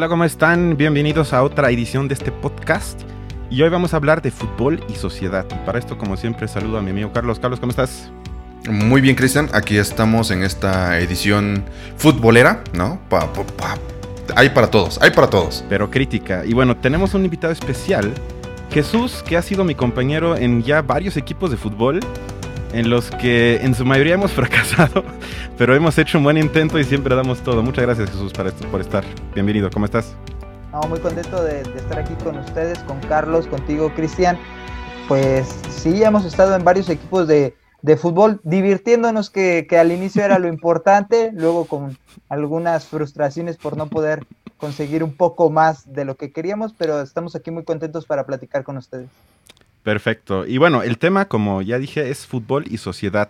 Hola, ¿cómo están? Bienvenidos a otra edición de este podcast. Y hoy vamos a hablar de fútbol y sociedad. Y para esto, como siempre, saludo a mi amigo Carlos. Carlos, ¿cómo estás? Muy bien, Cristian. Aquí estamos en esta edición futbolera, ¿no? hay para todos, hay para todos. Pero crítica. Y bueno, tenemos un invitado especial. Jesús, que ha sido mi compañero en ya varios equipos de fútbol en los que en su mayoría hemos fracasado, pero hemos hecho un buen intento y siempre damos todo. Muchas gracias Jesús por estar. Bienvenido, ¿cómo estás? muy contento de, estar aquí con ustedes, con Carlos, contigo Cristian. Pues sí, hemos estado en varios equipos de, fútbol, divirtiéndonos que, que al inicio era lo importante, luego con algunas frustraciones por no poder conseguir un poco más de lo que queríamos, pero estamos aquí muy contentos para platicar con ustedes. Perfecto. Y bueno, el tema, como ya dije, es fútbol y sociedad.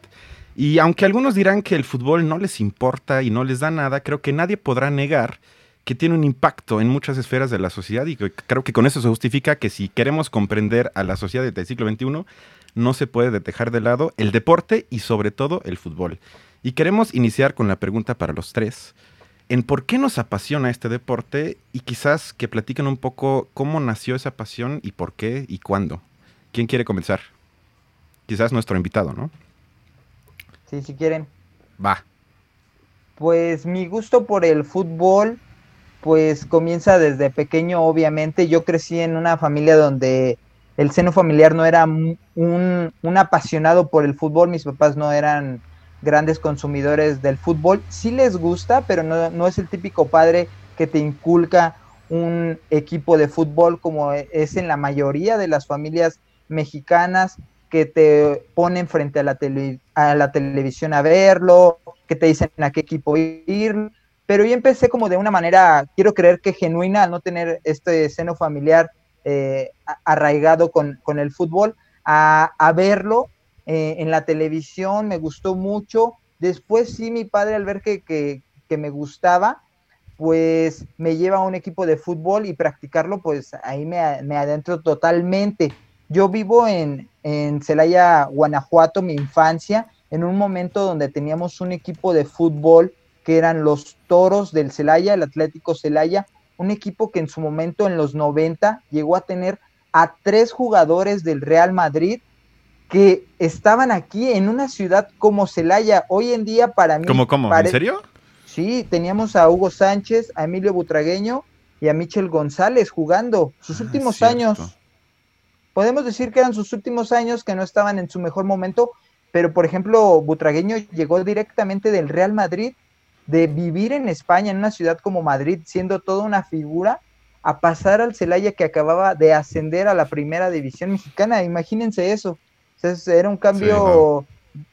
Y aunque algunos dirán que el fútbol no les importa y no les da nada, creo que nadie podrá negar que tiene un impacto en muchas esferas de la sociedad y creo que con eso se justifica que si queremos comprender a la sociedad del siglo XXI, no se puede dejar de lado el deporte y sobre todo el fútbol. Y queremos iniciar con la pregunta para los tres, en por qué nos apasiona este deporte y quizás que platiquen un poco cómo nació esa pasión y por qué y cuándo. ¿Quién quiere comenzar? Quizás nuestro invitado, ¿no? Sí, si quieren. Va. Pues mi gusto por el fútbol, pues comienza desde pequeño, obviamente. Yo crecí en una familia donde el seno familiar no era un, un apasionado por el fútbol, mis papás no eran grandes consumidores del fútbol. Sí les gusta, pero no, no es el típico padre que te inculca un equipo de fútbol como es en la mayoría de las familias mexicanas que te ponen frente a la, a la televisión a verlo, que te dicen a qué equipo ir, pero yo empecé como de una manera, quiero creer que genuina, al no tener este seno familiar eh, arraigado con, el fútbol, a, verlo eh, en la televisión, me gustó mucho. Después sí, mi padre al ver que, que me gustaba, pues me lleva a un equipo de fútbol y practicarlo, pues ahí me, me adentro totalmente. Yo vivo en, en Celaya, Guanajuato, mi infancia, en un momento donde teníamos un equipo de fútbol que eran los Toros del Celaya, el Atlético Celaya, un equipo que en su momento en los 90 llegó a tener a tres jugadores del Real Madrid que estaban aquí en una ciudad como Celaya. Hoy en día para mí... ¿Cómo, cómo? ¿En serio? Sí, teníamos a Hugo Sánchez, a Emilio Butragueño y a Michel González jugando sus ah, últimos años podemos decir que eran sus últimos años que no estaban en su mejor momento, pero por ejemplo, Butragueño llegó directamente del Real Madrid, de vivir en España, en una ciudad como Madrid, siendo toda una figura, a pasar al Celaya que acababa de ascender a la primera división mexicana. Imagínense eso. era un cambio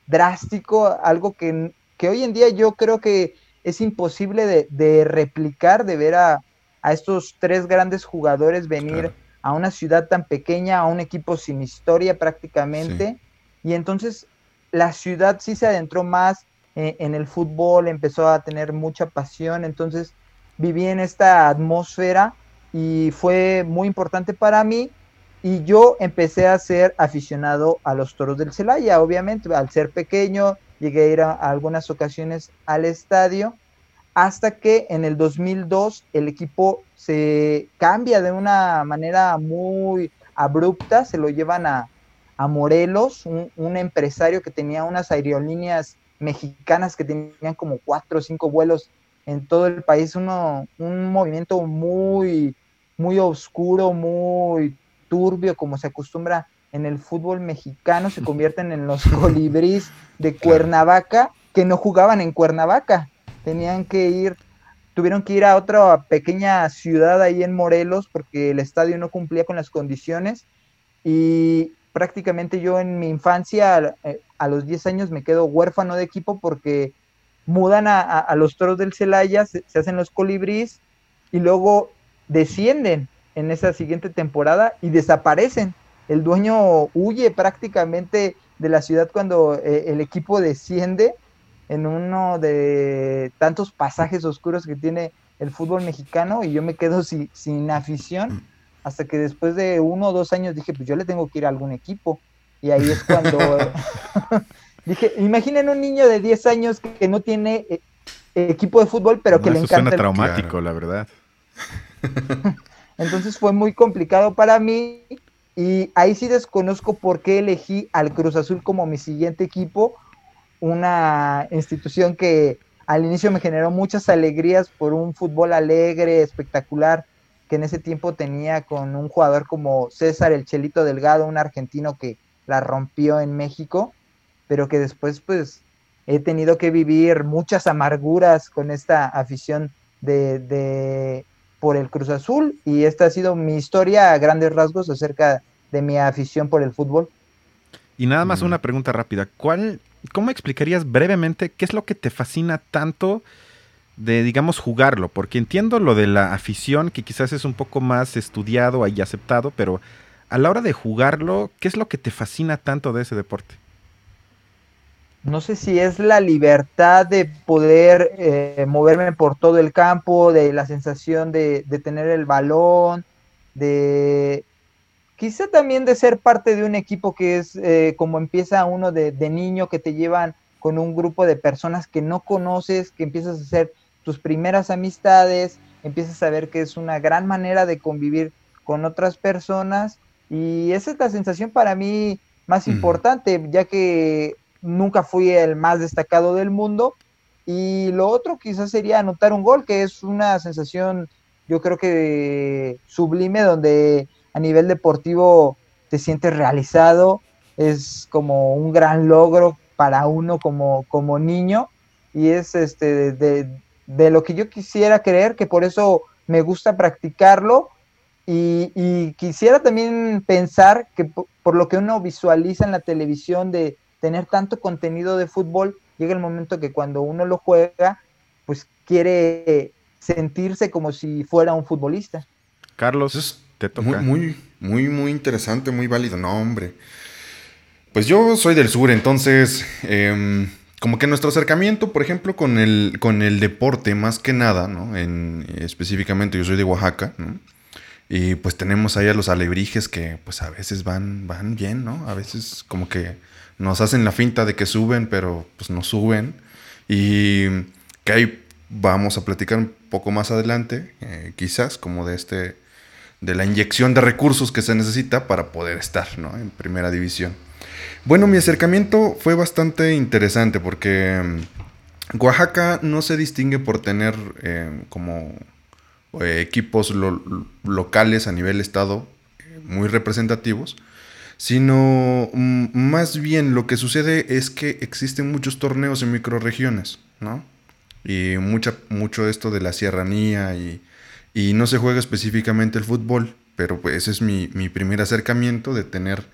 drástico, algo que, que, hoy en día yo creo que es imposible de, replicar, de ver a, estos tres grandes jugadores venir a una ciudad tan pequeña, a un equipo sin historia prácticamente. Y entonces la ciudad sí se adentró más eh, en el fútbol, empezó a tener mucha pasión, entonces viví en esta atmósfera y fue muy importante para mí. Y yo empecé a ser aficionado a los toros del Celaya, obviamente, al ser pequeño, llegué a ir a algunas ocasiones al estadio hasta que en el 2002 el equipo se cambia de una manera muy abrupta, se lo llevan a, Morelos, un, empresario que tenía unas aerolíneas mexicanas que tenían como cuatro o cinco vuelos en todo el país, uno, un movimiento muy, muy oscuro, muy turbio, como se acostumbra en el fútbol mexicano, se convierten en los colibríes de Cuernavaca, que no jugaban en Cuernavaca, tenían que ir, tuvieron que ir a otra pequeña ciudad ahí en Morelos porque el estadio no cumplía con las condiciones y prácticamente yo en mi infancia eh, a, los 10 años me quedo huérfano de equipo porque mudan a, los toros del Celaya, se, hacen los colibríes y luego descienden en esa siguiente temporada y desaparecen. El dueño huye prácticamente de la ciudad cuando eh, el equipo desciende en uno de tantos pasajes oscuros que tiene el fútbol mexicano y yo me quedo sin afición hasta que después de uno o dos años dije, pues yo le tengo que ir a algún equipo. Y ahí es cuando dije, imaginen un niño de 10 años que, no tiene eh, equipo de fútbol, pero que le encanta. Suena traumático, la verdad. Entonces fue muy complicado para mí y ahí sí desconozco por qué elegí al Cruz Azul como mi siguiente equipo, una institución que al inicio me generó muchas alegrías por un fútbol alegre, espectacular, que en ese tiempo tenía con un jugador como César el Chelito Delgado, un argentino que la rompió en México, pero que después pues he tenido que vivir muchas amarguras con esta afición de, de por el Cruz Azul y esta ha sido mi historia a grandes rasgos acerca de mi afición por el fútbol. Y nada más una pregunta rápida. ¿Cuál, ¿Cómo explicarías brevemente qué es lo que te fascina tanto de, digamos, jugarlo? Porque entiendo lo de la afición, que quizás es un poco más estudiado y aceptado, pero a la hora de jugarlo, ¿qué es lo que te fascina tanto de ese deporte? no sé si es la libertad de poder eh, moverme por todo el campo, de la sensación de, tener el balón, de quizá también de ser parte de un equipo que es eh, como empieza uno de, niño, que te llevan con un grupo de personas que no conoces, que empiezas a hacer tus primeras amistades, empiezas a ver que es una gran manera de convivir con otras personas y esa es la sensación para mí más importante, ya que nunca fui el más destacado del mundo. Y lo otro quizás sería anotar un gol, que es una sensación, yo creo que sublime, donde a nivel deportivo te sientes realizado, es como un gran logro para uno como, como niño y es este de, de, lo que yo quisiera creer, que por eso me gusta practicarlo y, y quisiera también pensar que por, lo que uno visualiza en la televisión de, tener tanto contenido de fútbol, llega el momento que cuando uno lo juega, pues quiere sentirse como si fuera un futbolista. Carlos, es te toca. Muy, muy, muy, interesante, muy válido. No, hombre. Pues yo soy del sur, entonces, em, como que nuestro acercamiento, por ejemplo, con el, con el deporte, más que nada, ¿no? En, específicamente, yo soy de Oaxaca, ¿no? Y pues tenemos ahí a los alebrijes que, pues a veces van, van bien, ¿no? A veces como que nos hacen la finta de que suben, pero pues no suben. Y que ahí vamos a platicar un poco más adelante, eh, quizás, como de este de la inyección de recursos que se necesita para poder estar en primera división. Bueno, mi acercamiento fue bastante interesante porque mm, Oaxaca no se distingue por tener eh, como eh, equipos locales a nivel estado muy representativos, sino mm, más bien lo que sucede es que existen muchos torneos en microregiones, ¿no? Y mucha, mucho esto de la sierranía y, y no se juega específicamente el fútbol, pero pues ese es mi, primer acercamiento de tener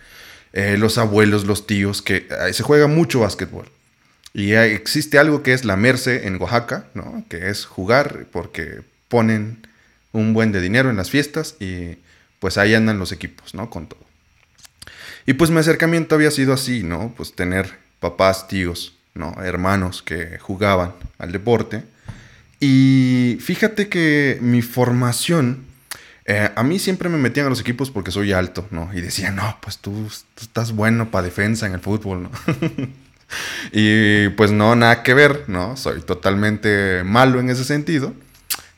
eh, los abuelos, los tíos, que se juega mucho básquetbol. Y existe algo que es la Merce en Oaxaca, ¿no? Que es jugar porque ponen un buen de dinero en las fiestas y pues ahí andan los equipos, ¿no? Con todo. Y pues mi acercamiento había sido así, ¿no? Pues tener papás, tíos, ¿no? Hermanos que jugaban al deporte. Y fíjate que mi formación, eh, a mí siempre me metían a los equipos porque soy alto, ¿no? Y decían, no, pues tú, estás bueno para defensa en el fútbol, ¿no? y pues no, nada que ver, ¿no? Soy totalmente malo en ese sentido.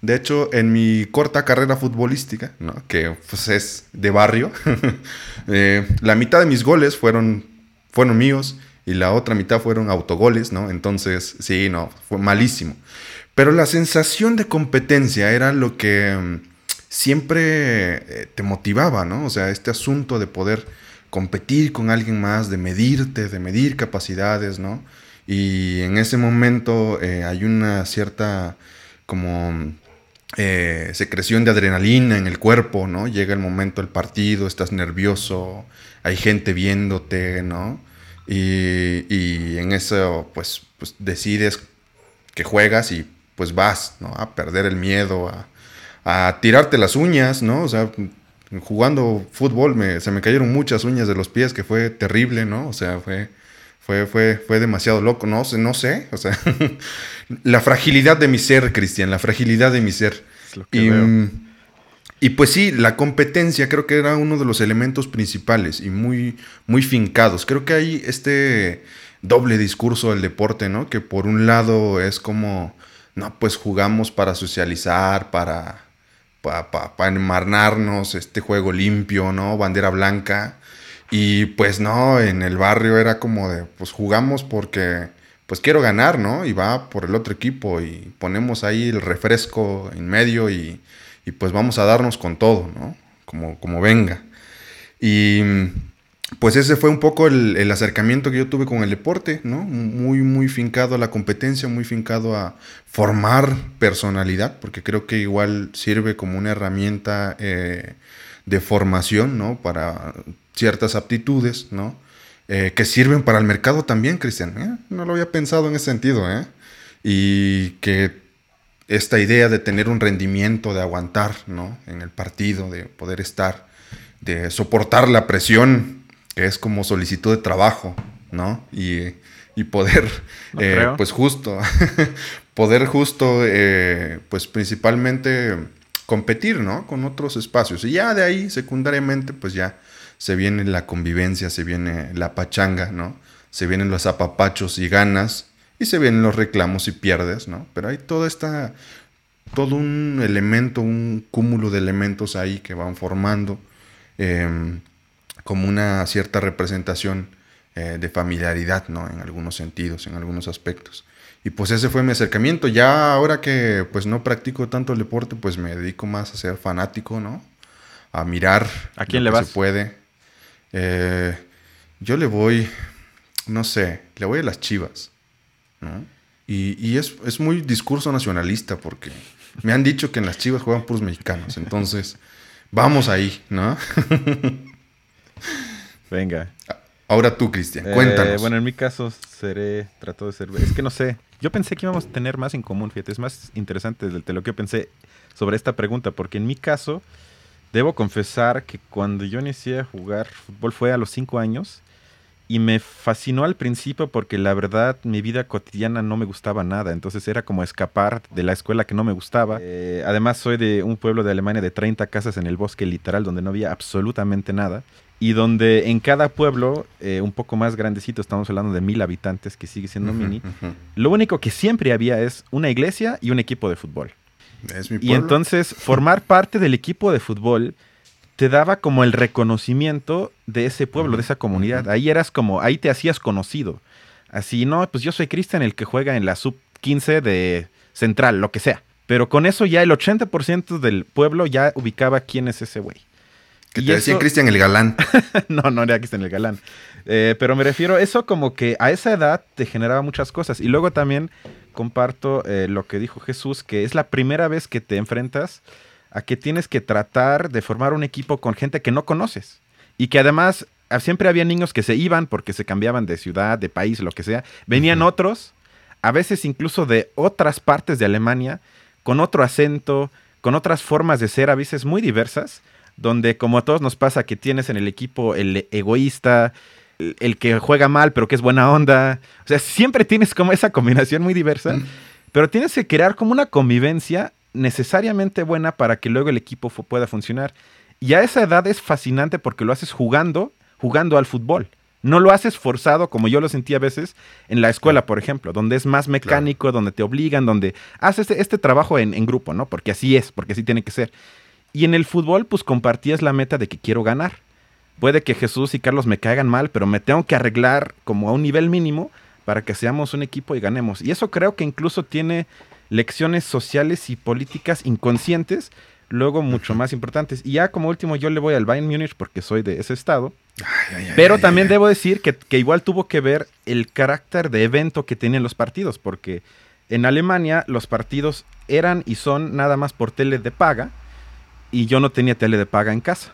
De hecho, en mi corta carrera futbolística, ¿no? que pues, es de barrio, eh, la mitad de mis goles fueron, fueron míos y la otra mitad fueron autogoles, ¿no? Entonces, sí, no, fue malísimo. Pero la sensación de competencia era lo que mm, siempre eh, te motivaba, ¿no? O sea, este asunto de poder competir con alguien más, de medirte, de medir capacidades, ¿no? Y en ese momento eh, hay una cierta como eh, secreción de adrenalina en el cuerpo, ¿no? Llega el momento del partido, estás nervioso, hay gente viéndote, ¿no? Y, en eso, pues, pues, decides que juegas y pues vas, ¿no? A perder el miedo, a, tirarte las uñas, ¿no? O sea, jugando fútbol me, se me cayeron muchas uñas de los pies, que fue terrible, ¿no? O sea, fue, fue, fue, fue demasiado loco, no sé, no sé, o sea, la fragilidad de mi ser, Cristian, la fragilidad de mi ser. y, y, pues sí, la competencia creo que era uno de los elementos principales y muy, muy fincados. Creo que hay este doble discurso del deporte, ¿no? Que por un lado es como, no, pues jugamos para socializar, para para pa, enmarnarnos, este juego limpio, ¿no? Bandera blanca. Y pues no, en el barrio era como de, pues jugamos porque, pues quiero ganar, ¿no? Y va por el otro equipo y ponemos ahí el refresco en medio y, y pues vamos a darnos con todo, ¿no? Como, como venga. Y pues ese fue un poco el, acercamiento que yo tuve con el deporte, ¿no? Muy, muy fincado a la competencia, muy fincado a formar personalidad, porque creo que igual sirve como una herramienta eh, de formación, ¿no? Para ciertas aptitudes, ¿no? Eh, que sirven para el mercado también, Cristian. ¿eh? No lo había pensado en ese sentido, ¿eh? Y que esta idea de tener un rendimiento, de aguantar, ¿no? En el partido, de poder estar, de soportar la presión es como solicitud de trabajo, ¿no? Y, poder, eh, pues justo, poder justo, eh, pues principalmente competir, ¿no? Con otros espacios. Y ya de ahí, secundariamente, pues ya se viene la convivencia, se viene la pachanga, ¿no? Se vienen los apapachos y ganas, y se vienen los reclamos y pierdes, ¿no? Pero hay toda esta, todo un elemento, un cúmulo de elementos ahí que van formando. Eh, como una cierta representación eh, de familiaridad, ¿no? En algunos sentidos, en algunos aspectos. Y pues ese fue mi acercamiento. Ya ahora que pues no practico tanto el deporte, pues me dedico más a ser fanático, ¿no? A mirar. ¿A quién le vas? Se puede. Eh, yo le voy, no sé, le voy a las chivas, ¿no? Y, y es, es, muy discurso nacionalista porque me han dicho que en las chivas juegan puros mexicanos. Entonces, vamos ahí, ¿no? Venga. Ahora tú, Cristian, cuéntanos. Eh, bueno, en mi caso seré, trato de ser, es que no sé, yo pensé que íbamos a tener más en común, fíjate, es más interesante de lo que yo pensé sobre esta pregunta, porque en mi caso, debo confesar que cuando yo inicié a jugar fútbol fue a los cinco años y me fascinó al principio porque la verdad mi vida cotidiana no me gustaba nada, entonces era como escapar de la escuela que no me gustaba. Eh, además soy de un pueblo de Alemania de 30 casas en el bosque literal donde no había absolutamente nada y donde en cada pueblo, eh, un poco más grandecito, estamos hablando de mil habitantes, que sigue siendo mini, lo único que siempre había es una iglesia y un equipo de fútbol. y entonces formar parte del equipo de fútbol te daba como el reconocimiento de ese pueblo, de esa comunidad. Ahí eras como, ahí te hacías conocido. Así, no, pues yo soy Cristian, el que juega en la sub 15 de Central, lo que sea. Pero con eso ya el 80% del pueblo ya ubicaba quién es ese güey. Que te decía Cristian el galán. no, no era Cristian el galán. Eh, pero me refiero, eso como que a esa edad te generaba muchas cosas. Y luego también comparto eh, lo que dijo Jesús, que es la primera vez que te enfrentas a que tienes que tratar de formar un equipo con gente que no conoces. Y que además ah, siempre había niños que se iban porque se cambiaban de ciudad, de país, lo que sea. Venían otros, a veces incluso de otras partes de Alemania, con otro acento, con otras formas de ser, a veces muy diversas donde como a todos nos pasa que tienes en el equipo el egoísta, el, que juega mal pero que es buena onda, o sea, siempre tienes como esa combinación muy diversa, pero tienes que crear como una convivencia necesariamente buena para que luego el equipo pueda funcionar. Y a esa edad es fascinante porque lo haces jugando, jugando al fútbol. No lo haces forzado como yo lo sentí a veces en la escuela, por ejemplo, donde es más mecánico, donde te obligan, donde haces este, este trabajo en, en, grupo, ¿no? Porque así es, porque así tiene que ser. Y en el fútbol, pues compartías la meta de que quiero ganar. Puede que Jesús y Carlos me caigan mal, pero me tengo que arreglar como a un nivel mínimo para que seamos un equipo y ganemos. Y eso creo que incluso tiene lecciones sociales y políticas inconscientes, luego mucho más importantes. Y ya como último yo le voy al Bayern Múnich porque soy de ese estado. pero también debo decir que, que, igual tuvo que ver el carácter de evento que tenían los partidos, porque en Alemania los partidos eran y son nada más por tele de paga y yo no tenía tele de paga en casa.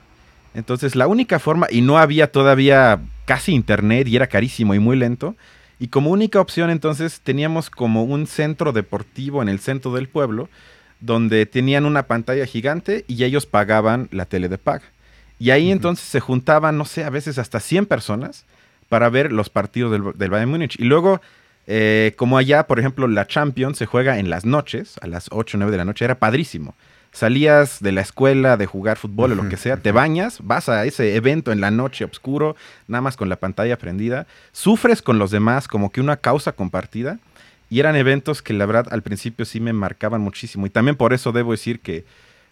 Entonces la única forma, y no había todavía casi internet y era carísimo y muy lento, y como única opción entonces teníamos como un centro deportivo en el centro del pueblo, donde tenían una pantalla gigante y ellos pagaban la tele de paga. Y ahí entonces se juntaban, no sé, a veces hasta 100 personas para ver los partidos del, del Bayern Múnich. Y luego, eh, como allá, por ejemplo, la Champions se juega en las noches, a las 8 o 9 de la noche, era padrísimo salías de la escuela de jugar fútbol o lo que sea, te bañas, vas a ese evento en la noche oscuro, nada más con la pantalla prendida, sufres con los demás como que una causa compartida. Y eran eventos que la verdad al principio sí me marcaban muchísimo. Y también por eso debo decir que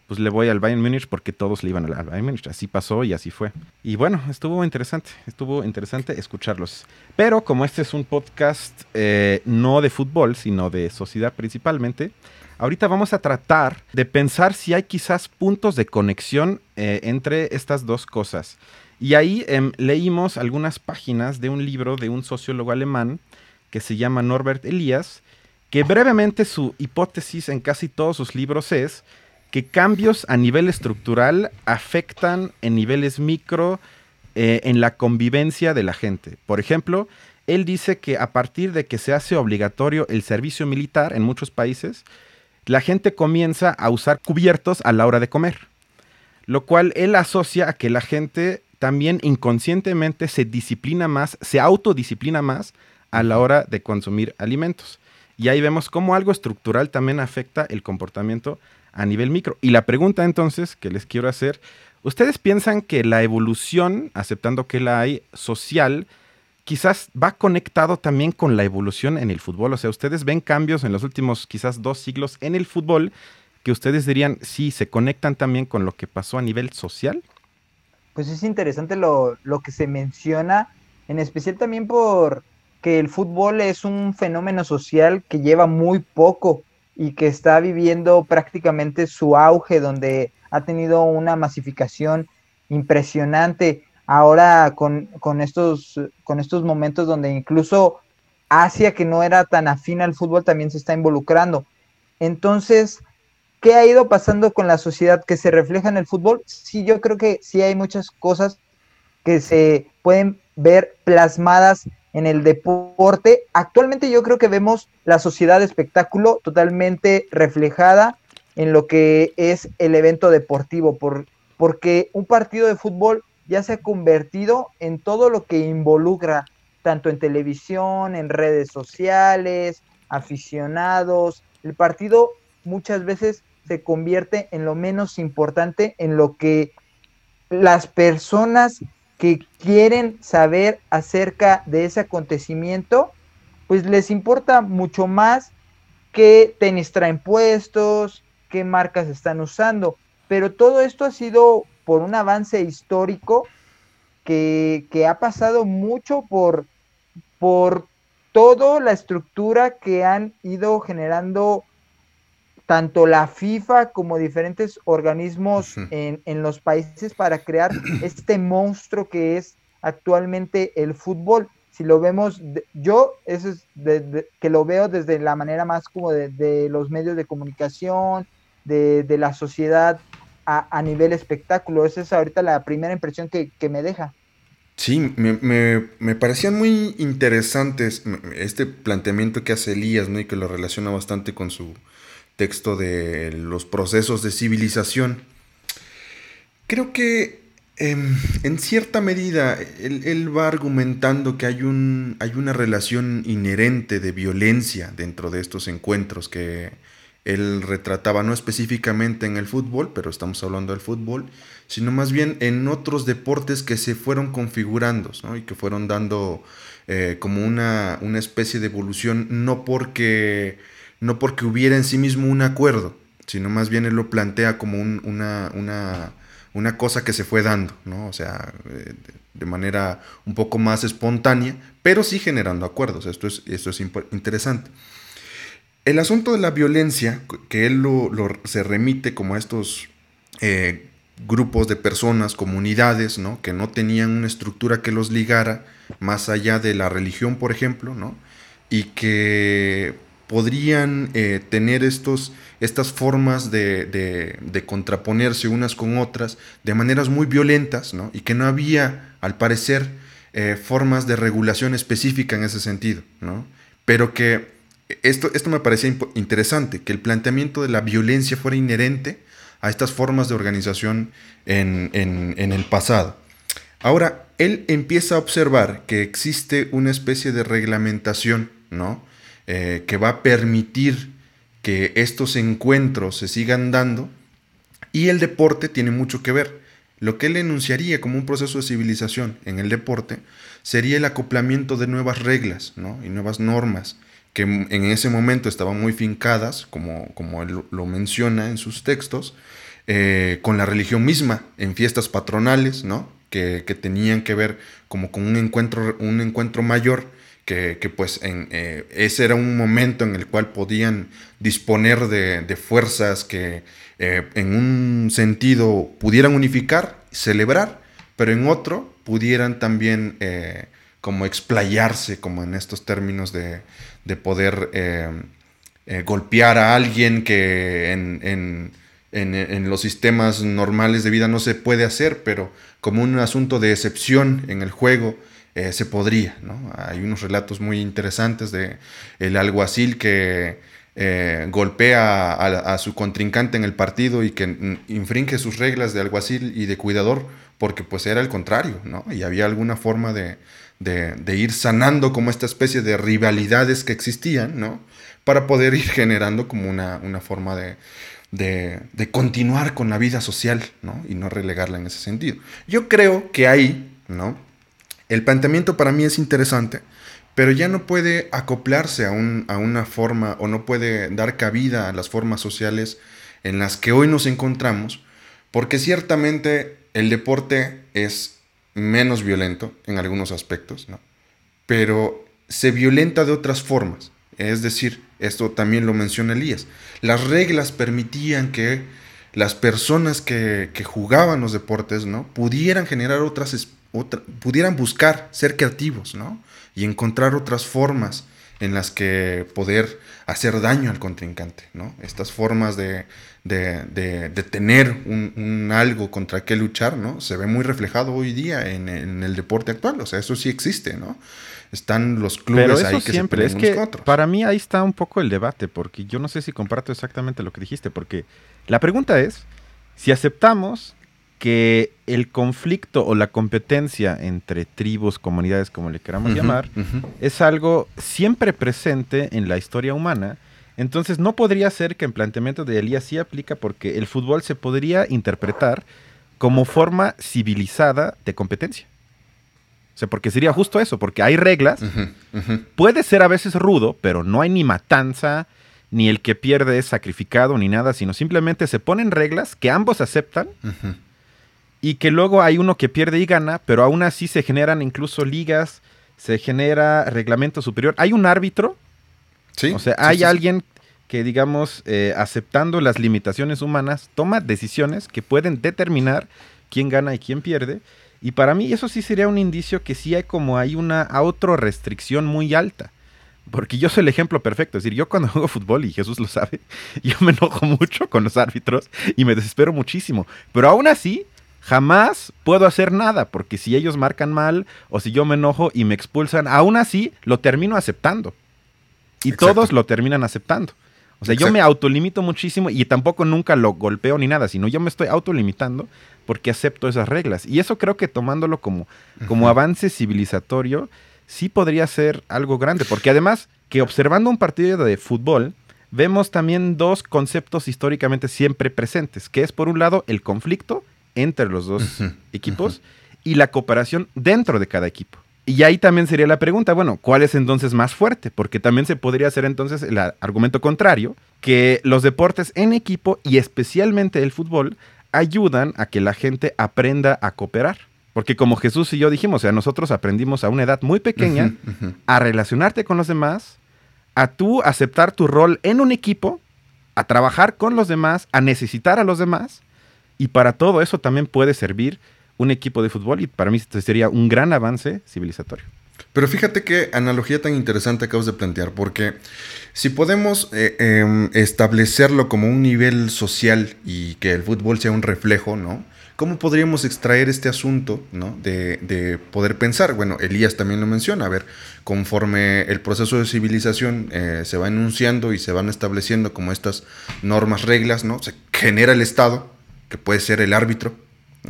pues le voy al Bayern Múnich porque todos le iban al Bayern Múnich. Así pasó y así fue. Y bueno, estuvo interesante, estuvo interesante escucharlos. Pero como este es un podcast eh, no de fútbol, sino de sociedad principalmente, ahorita vamos a tratar de pensar si hay quizás puntos de conexión eh, entre estas dos cosas. Y ahí em, leímos algunas páginas de un libro de un sociólogo alemán que se llama Norbert Elias, que brevemente su hipótesis en casi todos sus libros es que cambios a nivel estructural afectan en niveles micro eh, en la convivencia de la gente. Por ejemplo, él dice que a partir de que se hace obligatorio el servicio militar en muchos países, la gente comienza a usar cubiertos a la hora de comer, lo cual él asocia a que la gente también inconscientemente se disciplina más, se autodisciplina más a la hora de consumir alimentos. Y ahí vemos cómo algo estructural también afecta el comportamiento a nivel micro. Y la pregunta entonces que les quiero hacer, ¿ustedes piensan que la evolución, aceptando que la hay social, quizás va conectado también con la evolución en el fútbol? O sea, ¿ustedes ven cambios en los últimos quizás dos siglos en el fútbol que ustedes dirían, sí, se conectan también con lo que pasó a nivel social? Pues es interesante lo, lo que se menciona, en especial también por que el fútbol es un fenómeno social que lleva muy poco y que está viviendo prácticamente su auge, donde ha tenido una masificación impresionante. Ahora con, estos, con estos momentos donde incluso Asia, que no era tan afín al fútbol, también se está involucrando. Entonces, ¿qué ha ido pasando con la sociedad que se refleja en el fútbol? Sí, yo creo que sí hay muchas cosas que se pueden ver plasmadas en el deporte. Actualmente yo creo que vemos la sociedad de espectáculo totalmente reflejada en lo que es el evento deportivo, por, porque un partido de fútbol ya se ha convertido en todo lo que involucra, tanto en televisión, en redes sociales, aficionados. El partido muchas veces se convierte en lo menos importante, en lo que las personas que quieren saber acerca de ese acontecimiento, pues les importa mucho más qué tenis traen puestos, qué marcas están usando. Pero todo esto ha sido por un avance histórico que, ha pasado mucho por, por toda la estructura que han ido generando tanto la FIFA como diferentes organismos en, los países para crear este monstruo que es actualmente el fútbol. Si lo vemos, yo eso es que lo veo desde la manera más como de, los medios de comunicación, de, la sociedad a, nivel espectáculo. Esa es ahorita la primera impresión que, me deja. Sí, me, me, parecían muy interesantes este planteamiento que hace Elías, ¿no? Y que lo relaciona bastante con su, texto de los procesos de civilización. Creo que em, en cierta medida él, va argumentando que hay, un, hay una relación inherente de violencia dentro de estos encuentros que él retrataba, no específicamente en el fútbol, pero estamos hablando del fútbol, sino más bien en otros deportes que se fueron configurando y que fueron dando eh, como una, una especie de evolución, no porque no porque hubiera en sí mismo un acuerdo, sino más bien él lo plantea como una, una, cosa que se fue dando, ¿no? O sea, eh, de manera un poco más espontánea, pero sí generando acuerdos. Esto es, esto es interesante. El asunto de la violencia, que él lo, se remite como a estos eh, grupos de personas, comunidades, ¿no? que no tenían una estructura que los ligara más allá de la religión, por ejemplo, ¿no? y que podrían eh, tener estos, estas formas de, contraponerse unas con otras de maneras muy violentas, ¿no? y que no había, al parecer, eh, formas de regulación específica en ese sentido, ¿no? pero que esto, esto me parecía interesante, que el planteamiento de la violencia fuera inherente a estas formas de organización en, en el pasado. Ahora, él empieza a observar que existe una especie de reglamentación, ¿no? Eh, que va a permitir que estos encuentros se sigan dando y el deporte tiene mucho que ver. Lo que él enunciaría como un proceso de civilización en el deporte sería el acoplamiento de nuevas reglas y nuevas normas que en ese momento estaban muy fincadas, como, como él lo menciona en sus textos, eh, con la religión misma, en fiestas patronales, ¿no? Que, tenían que ver como con un encuentro, un encuentro mayor, que, pues en, eh, ese era un momento en el cual podían disponer de, fuerzas que en un sentido pudieran unificar, celebrar, pero en otro pudieran también como explayarse, como en estos términos de, poder eh, eh, golpear a alguien que en, los sistemas normales de vida no se puede hacer, pero como un asunto de excepción en el juego eh, se podría. Hay unos relatos muy interesantes de el alguacil que golpea a, a, su contrincante en el partido y que infringe sus reglas de alguacil y de cuidador porque pues era el contrario, ¿no? Y había alguna forma de, de, ir sanando como esta especie de rivalidades que existían, ¿no? Para poder ir generando como una, forma de, de, continuar con la vida social, ¿no? Y no relegarla en ese sentido. Yo creo que ahí, ¿no? El planteamiento para mí es interesante, pero ya no puede acoplarse a, un, a una forma o no puede dar cabida a las formas sociales en las que hoy nos encontramos, porque ciertamente el deporte es menos violento en algunos aspectos, ¿no? pero se violenta de otras formas. Es decir, esto también lo menciona Elías. Las reglas permitían que las personas que, jugaban los deportes, ¿no? Pudieran generar otras, pudieran buscar ser creativos, ¿no? Y encontrar otras formas en las que poder hacer daño al contrincante, ¿no? Estas formas de, de, tener un, algo contra qué luchar, ¿no? Se ve muy reflejado hoy día en, el deporte actual, o sea, eso sí existe, ¿no? Están los clubes ahí que siempre, es que para mí ahí está un poco el debate, porque yo no sé si comparto exactamente lo que dijiste, porque la pregunta es, si aceptamos que el conflicto o la competencia entre tribus, comunidades, como le queramos llamar, es algo siempre presente en la historia humana, entonces no podría ser que el planteamiento de Elías sí aplica porque el fútbol se podría interpretar como forma civilizada de competencia. O sea, porque sería justo eso, porque hay reglas. Puede ser a veces rudo, pero no hay ni matanza, ni el que pierde es sacrificado, ni nada, sino simplemente se ponen reglas que ambos aceptan y que luego hay uno que pierde y gana, pero aún así se generan incluso ligas, se genera reglamento superior. Hay un árbitro o sea, hay alguien que, digamos, eh, aceptando las limitaciones humanas, toma decisiones que pueden determinar quién gana y quién pierde. Y para mí eso sí sería un indicio que sí hay como hay una autorrestricción muy alta. Porque yo soy el ejemplo perfecto. Es decir, yo cuando juego fútbol, y Jesús lo sabe, yo me enojo mucho con los árbitros y me desespero muchísimo. Pero aún así, jamás puedo hacer nada, porque si ellos marcan mal o si yo me enojo y me expulsan, aún así lo termino aceptando. Y todos lo terminan aceptando. O sea, yo me autolimito muchísimo y tampoco nunca lo golpeo ni nada, sino yo me estoy autolimitando porque acepto esas reglas. Y eso creo que tomándolo como, como avance civilizatorio, sí podría ser algo grande. Porque además, que observando un partido de fútbol, vemos también dos conceptos históricamente siempre presentes, que es por un lado el conflicto entre los dos equipos y la cooperación dentro de cada equipo. Y ahí también sería la pregunta, bueno, ¿cuál es entonces más fuerte? Porque también se podría hacer entonces el argumento contrario, que los deportes en equipo y especialmente el fútbol ayudan a que la gente aprenda a cooperar. Porque como Jesús y yo dijimos, o sea, nosotros aprendimos a una edad muy pequeña a relacionarte con los demás, a tú aceptar tu rol en un equipo, a trabajar con los demás, a necesitar a los demás. Y para todo eso también puede servir un equipo de fútbol y para mí sería un gran avance civilizatorio. Pero fíjate qué analogía tan interesante acabas de plantear, porque si podemos eh, em, establecerlo como un nivel social y que el fútbol sea un reflejo, ¿no? ¿Cómo podríamos extraer este asunto, ¿no? De, poder pensar. Bueno, Elías también lo menciona. A ver, conforme el proceso de civilización eh, se va enunciando y se van estableciendo como estas normas, reglas, ¿no? Se genera el Estado, que puede ser el árbitro,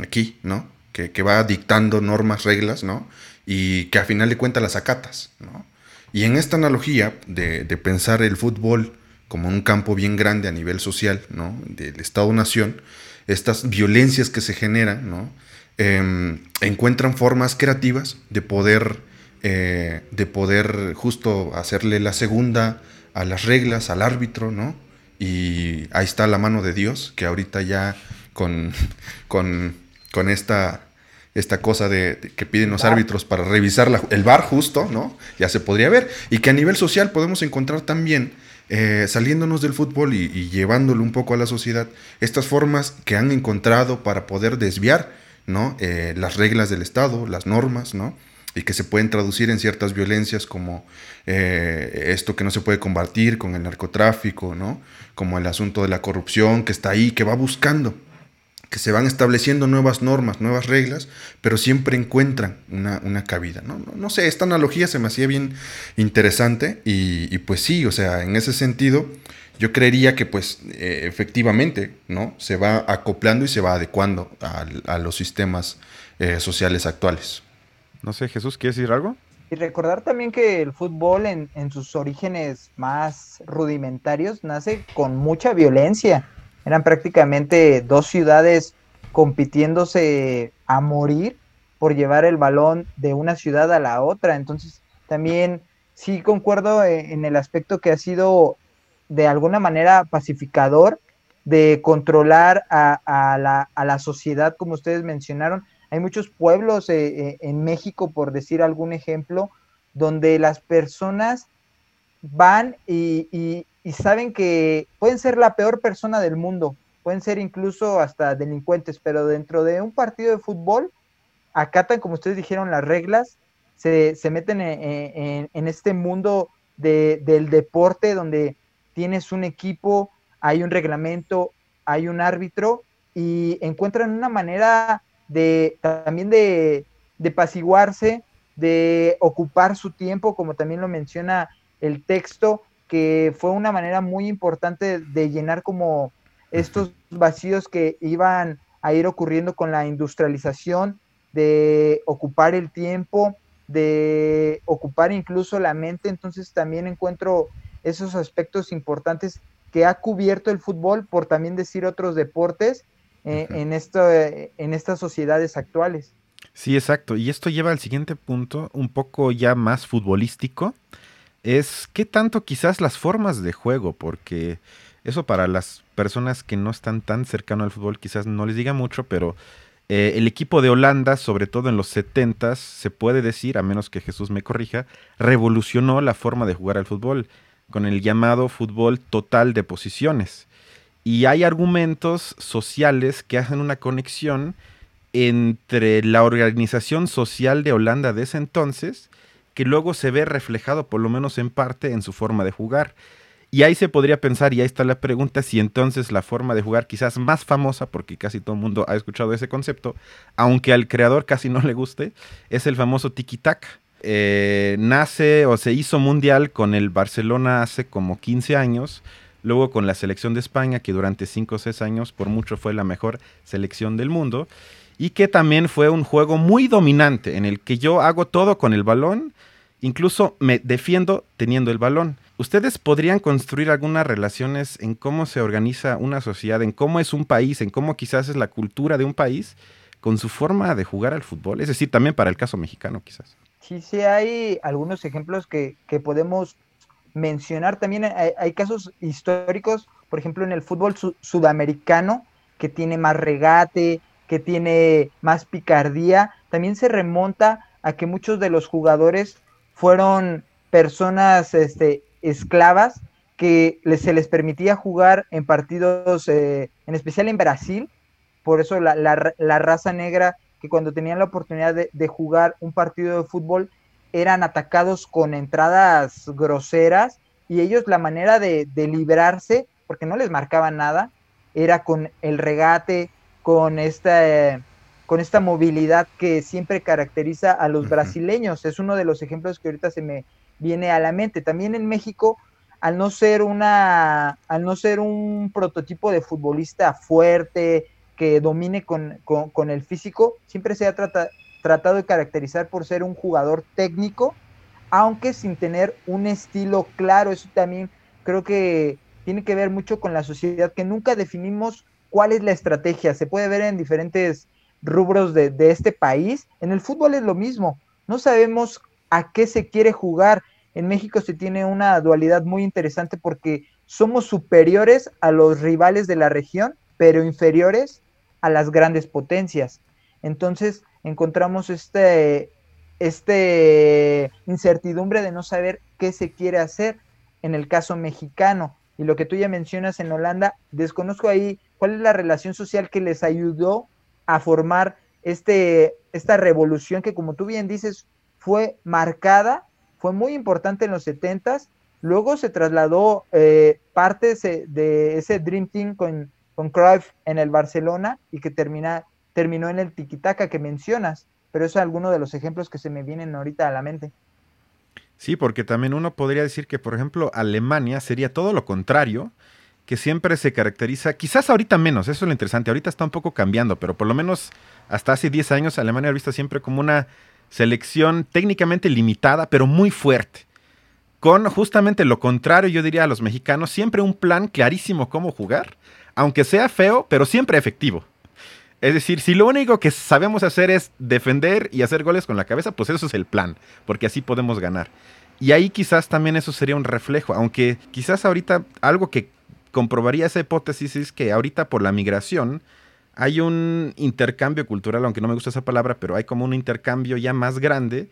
aquí, ¿no? que, va dictando normas, reglas, ¿no? Y que a final de cuentas las acatas, ¿no? Y en esta analogía de, pensar el fútbol como un campo bien grande a nivel social, ¿no? Del Estado-Nación, estas violencias que se generan, ¿no? Em, encuentran formas creativas de poder, eh, de poder justo hacerle la segunda a las reglas, al árbitro, ¿no? Y ahí está la mano de Dios, que ahorita ya con, con, con esta esta cosa de, que piden los árbitros para revisar el bar justo, ¿no? Ya se podría ver. Y que a nivel social podemos encontrar también, eh, saliéndonos del fútbol y, llevándolo un poco a la sociedad, estas formas que han encontrado para poder desviar, ¿no? Eh, las reglas del Estado, las normas, ¿no? Y que se pueden traducir en ciertas violencias como eh, esto que no se puede combatir con el narcotráfico, ¿no? Como el asunto de la corrupción que está ahí, que va buscando, que se van estableciendo nuevas normas, nuevas reglas, pero siempre encuentran una, cabida. ¿no? ¿no? sé, esta analogía se me hacía bien interesante y, pues sí, o sea, en ese sentido, yo creería que pues eh, efectivamente, ¿no? Se va acoplando y se va adecuando a, los sistemas eh, sociales actuales. No sé, Jesús, ¿quieres decir algo? Y recordar también que el fútbol en, en sus orígenes más rudimentarios nace con mucha violencia eran prácticamente dos ciudades compitiéndose a morir por llevar el balón de una ciudad a la otra. Entonces, también sí concuerdo eh, en el aspecto que ha sido de alguna manera pacificador de controlar a, la, sociedad, como ustedes mencionaron. Hay muchos pueblos eh, eh, en México, por decir algún ejemplo, donde las personas van y, y saben que pueden ser la peor persona del mundo, pueden ser incluso hasta delincuentes, pero dentro de un partido de fútbol acatan, como ustedes dijeron, las reglas, se, meten en, este mundo del deporte donde tienes un equipo, hay un reglamento, hay un árbitro y encuentran una manera de también de, de apaciguarse, de ocupar su tiempo, como también lo menciona el texto, que fue una manera muy importante de llenar como estos vacíos que iban a ir ocurriendo con la industrialización, de ocupar el tiempo, de ocupar incluso la mente. Entonces también encuentro esos aspectos importantes que ha cubierto el fútbol, por también decir otros deportes, eh, en, esto, en estas sociedades actuales. Sí, exacto. Y esto lleva al siguiente punto, un poco ya más futbolístico, es qué tanto quizás las formas de juego, porque eso para las personas que no están tan cercano al fútbol quizás no les diga mucho, pero eh, el equipo de Holanda, sobre todo en los 70 se puede decir, a menos que Jesús me corrija, revolucionó la forma de jugar al fútbol con el llamado fútbol total de posiciones. Y hay argumentos sociales que hacen una conexión entre la organización social de Holanda de ese entonces que luego se ve reflejado, por lo menos en parte, en su forma de jugar. Y ahí se podría pensar, y ahí está la pregunta, si entonces la forma de jugar quizás más famosa, porque casi todo el mundo ha escuchado ese concepto, aunque al creador casi no le guste, es el famoso tiki-taka. Eh, nace o se hizo mundial con el Barcelona hace como 15 años, luego con la selección de España, que durante 5 o 6 años por mucho fue la mejor selección del mundo, y que también fue un juego muy dominante en el que yo hago todo con el balón, incluso me defiendo teniendo el balón. ¿Ustedes podrían construir algunas relaciones en cómo se organiza una sociedad, en cómo es un país, en cómo quizás es la cultura de un país con su forma de jugar al fútbol? Es decir, también para el caso mexicano quizás. Sí, sí, hay algunos ejemplos que, podemos mencionar. También hay, casos históricos, por ejemplo, en el fútbol sudamericano, que tiene más regate, que tiene más picardía, también se remonta a que muchos de los jugadores fueron personas este, esclavas que se les permitía jugar en partidos, eh, en especial en Brasil, por eso la, raza negra, que cuando tenían la oportunidad de, jugar un partido de fútbol, eran atacados con entradas groseras y ellos la manera de, de librarse, porque no les marcaban nada, era con el regate, con esta, con esta movilidad que siempre caracteriza a los brasileños. Es uno de los ejemplos que ahorita se me viene a la mente. También en México, al no ser una, al no ser un prototipo de futbolista fuerte, que domine con, el físico, siempre se ha tratado de caracterizar por ser un jugador técnico, aunque sin tener un estilo claro. Eso también creo que tiene que ver mucho con la sociedad, que nunca definimos cuál es la estrategia. Se puede ver en diferentes rubros de, este país. En el fútbol es lo mismo. No sabemos a qué se quiere jugar. En México se tiene una dualidad muy interesante porque somos superiores a los rivales de la región, pero inferiores a las grandes potencias. Entonces encontramos este, este incertidumbre de no saber qué se quiere hacer en el caso mexicano. Y lo que tú ya mencionas en Holanda, desconozco ahí cuál es la relación social que les ayudó a formar este, esta revolución que, como tú bien dices, fue marcada, fue muy importante en los 70 Luego se trasladó eh, parte de ese Dream Team con, con Cruyff en el Barcelona y que termina, terminó en el Tiquitaca que mencionas. Pero eso es alguno de los ejemplos que se me vienen ahorita a la mente. Sí, porque también uno podría decir que, por ejemplo, Alemania sería todo lo contrario, que siempre se caracteriza, quizás ahorita menos, eso es lo interesante, ahorita está un poco cambiando, pero por lo menos hasta hace 10 años Alemania ha visto siempre como una selección técnicamente limitada, pero muy fuerte. Con justamente lo contrario, yo diría a los mexicanos, siempre un plan clarísimo cómo jugar, aunque sea feo, pero siempre efectivo. Es decir, si lo único que sabemos hacer es defender y hacer goles con la cabeza, pues eso es el plan, porque así podemos ganar. Y ahí quizás también eso sería un reflejo, aunque quizás ahorita algo que comprobaría esa hipótesis es que ahorita por la migración hay un intercambio cultural, aunque no me gusta esa palabra, pero hay como un intercambio ya más grande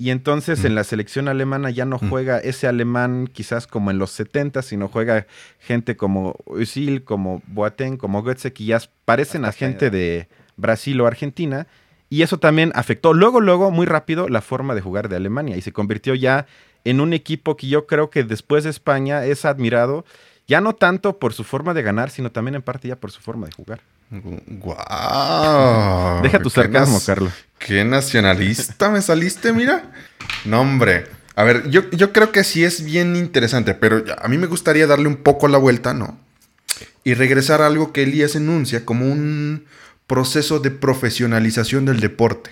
y entonces en la selección alemana ya no mm. juega ese alemán quizás como en los 70, sino juega gente como Özil, como Boateng, como Götze, que ya parecen a gente de Brasil o Argentina. Y eso también afectó luego, luego, muy rápido, la forma de jugar de Alemania. Y se convirtió ya en un equipo que yo creo que después de España es admirado, ya no tanto por su forma de ganar, sino también en parte ya por su forma de jugar. ¡Guau! Deja tu sarcasmo, Carlos. Qué nacionalista me saliste, mira. No, hombre. A ver, yo, yo creo que sí es bien interesante, pero a mí me gustaría darle un poco la vuelta, ¿no? Y regresar a algo que Elías enuncia como un proceso de profesionalización del deporte.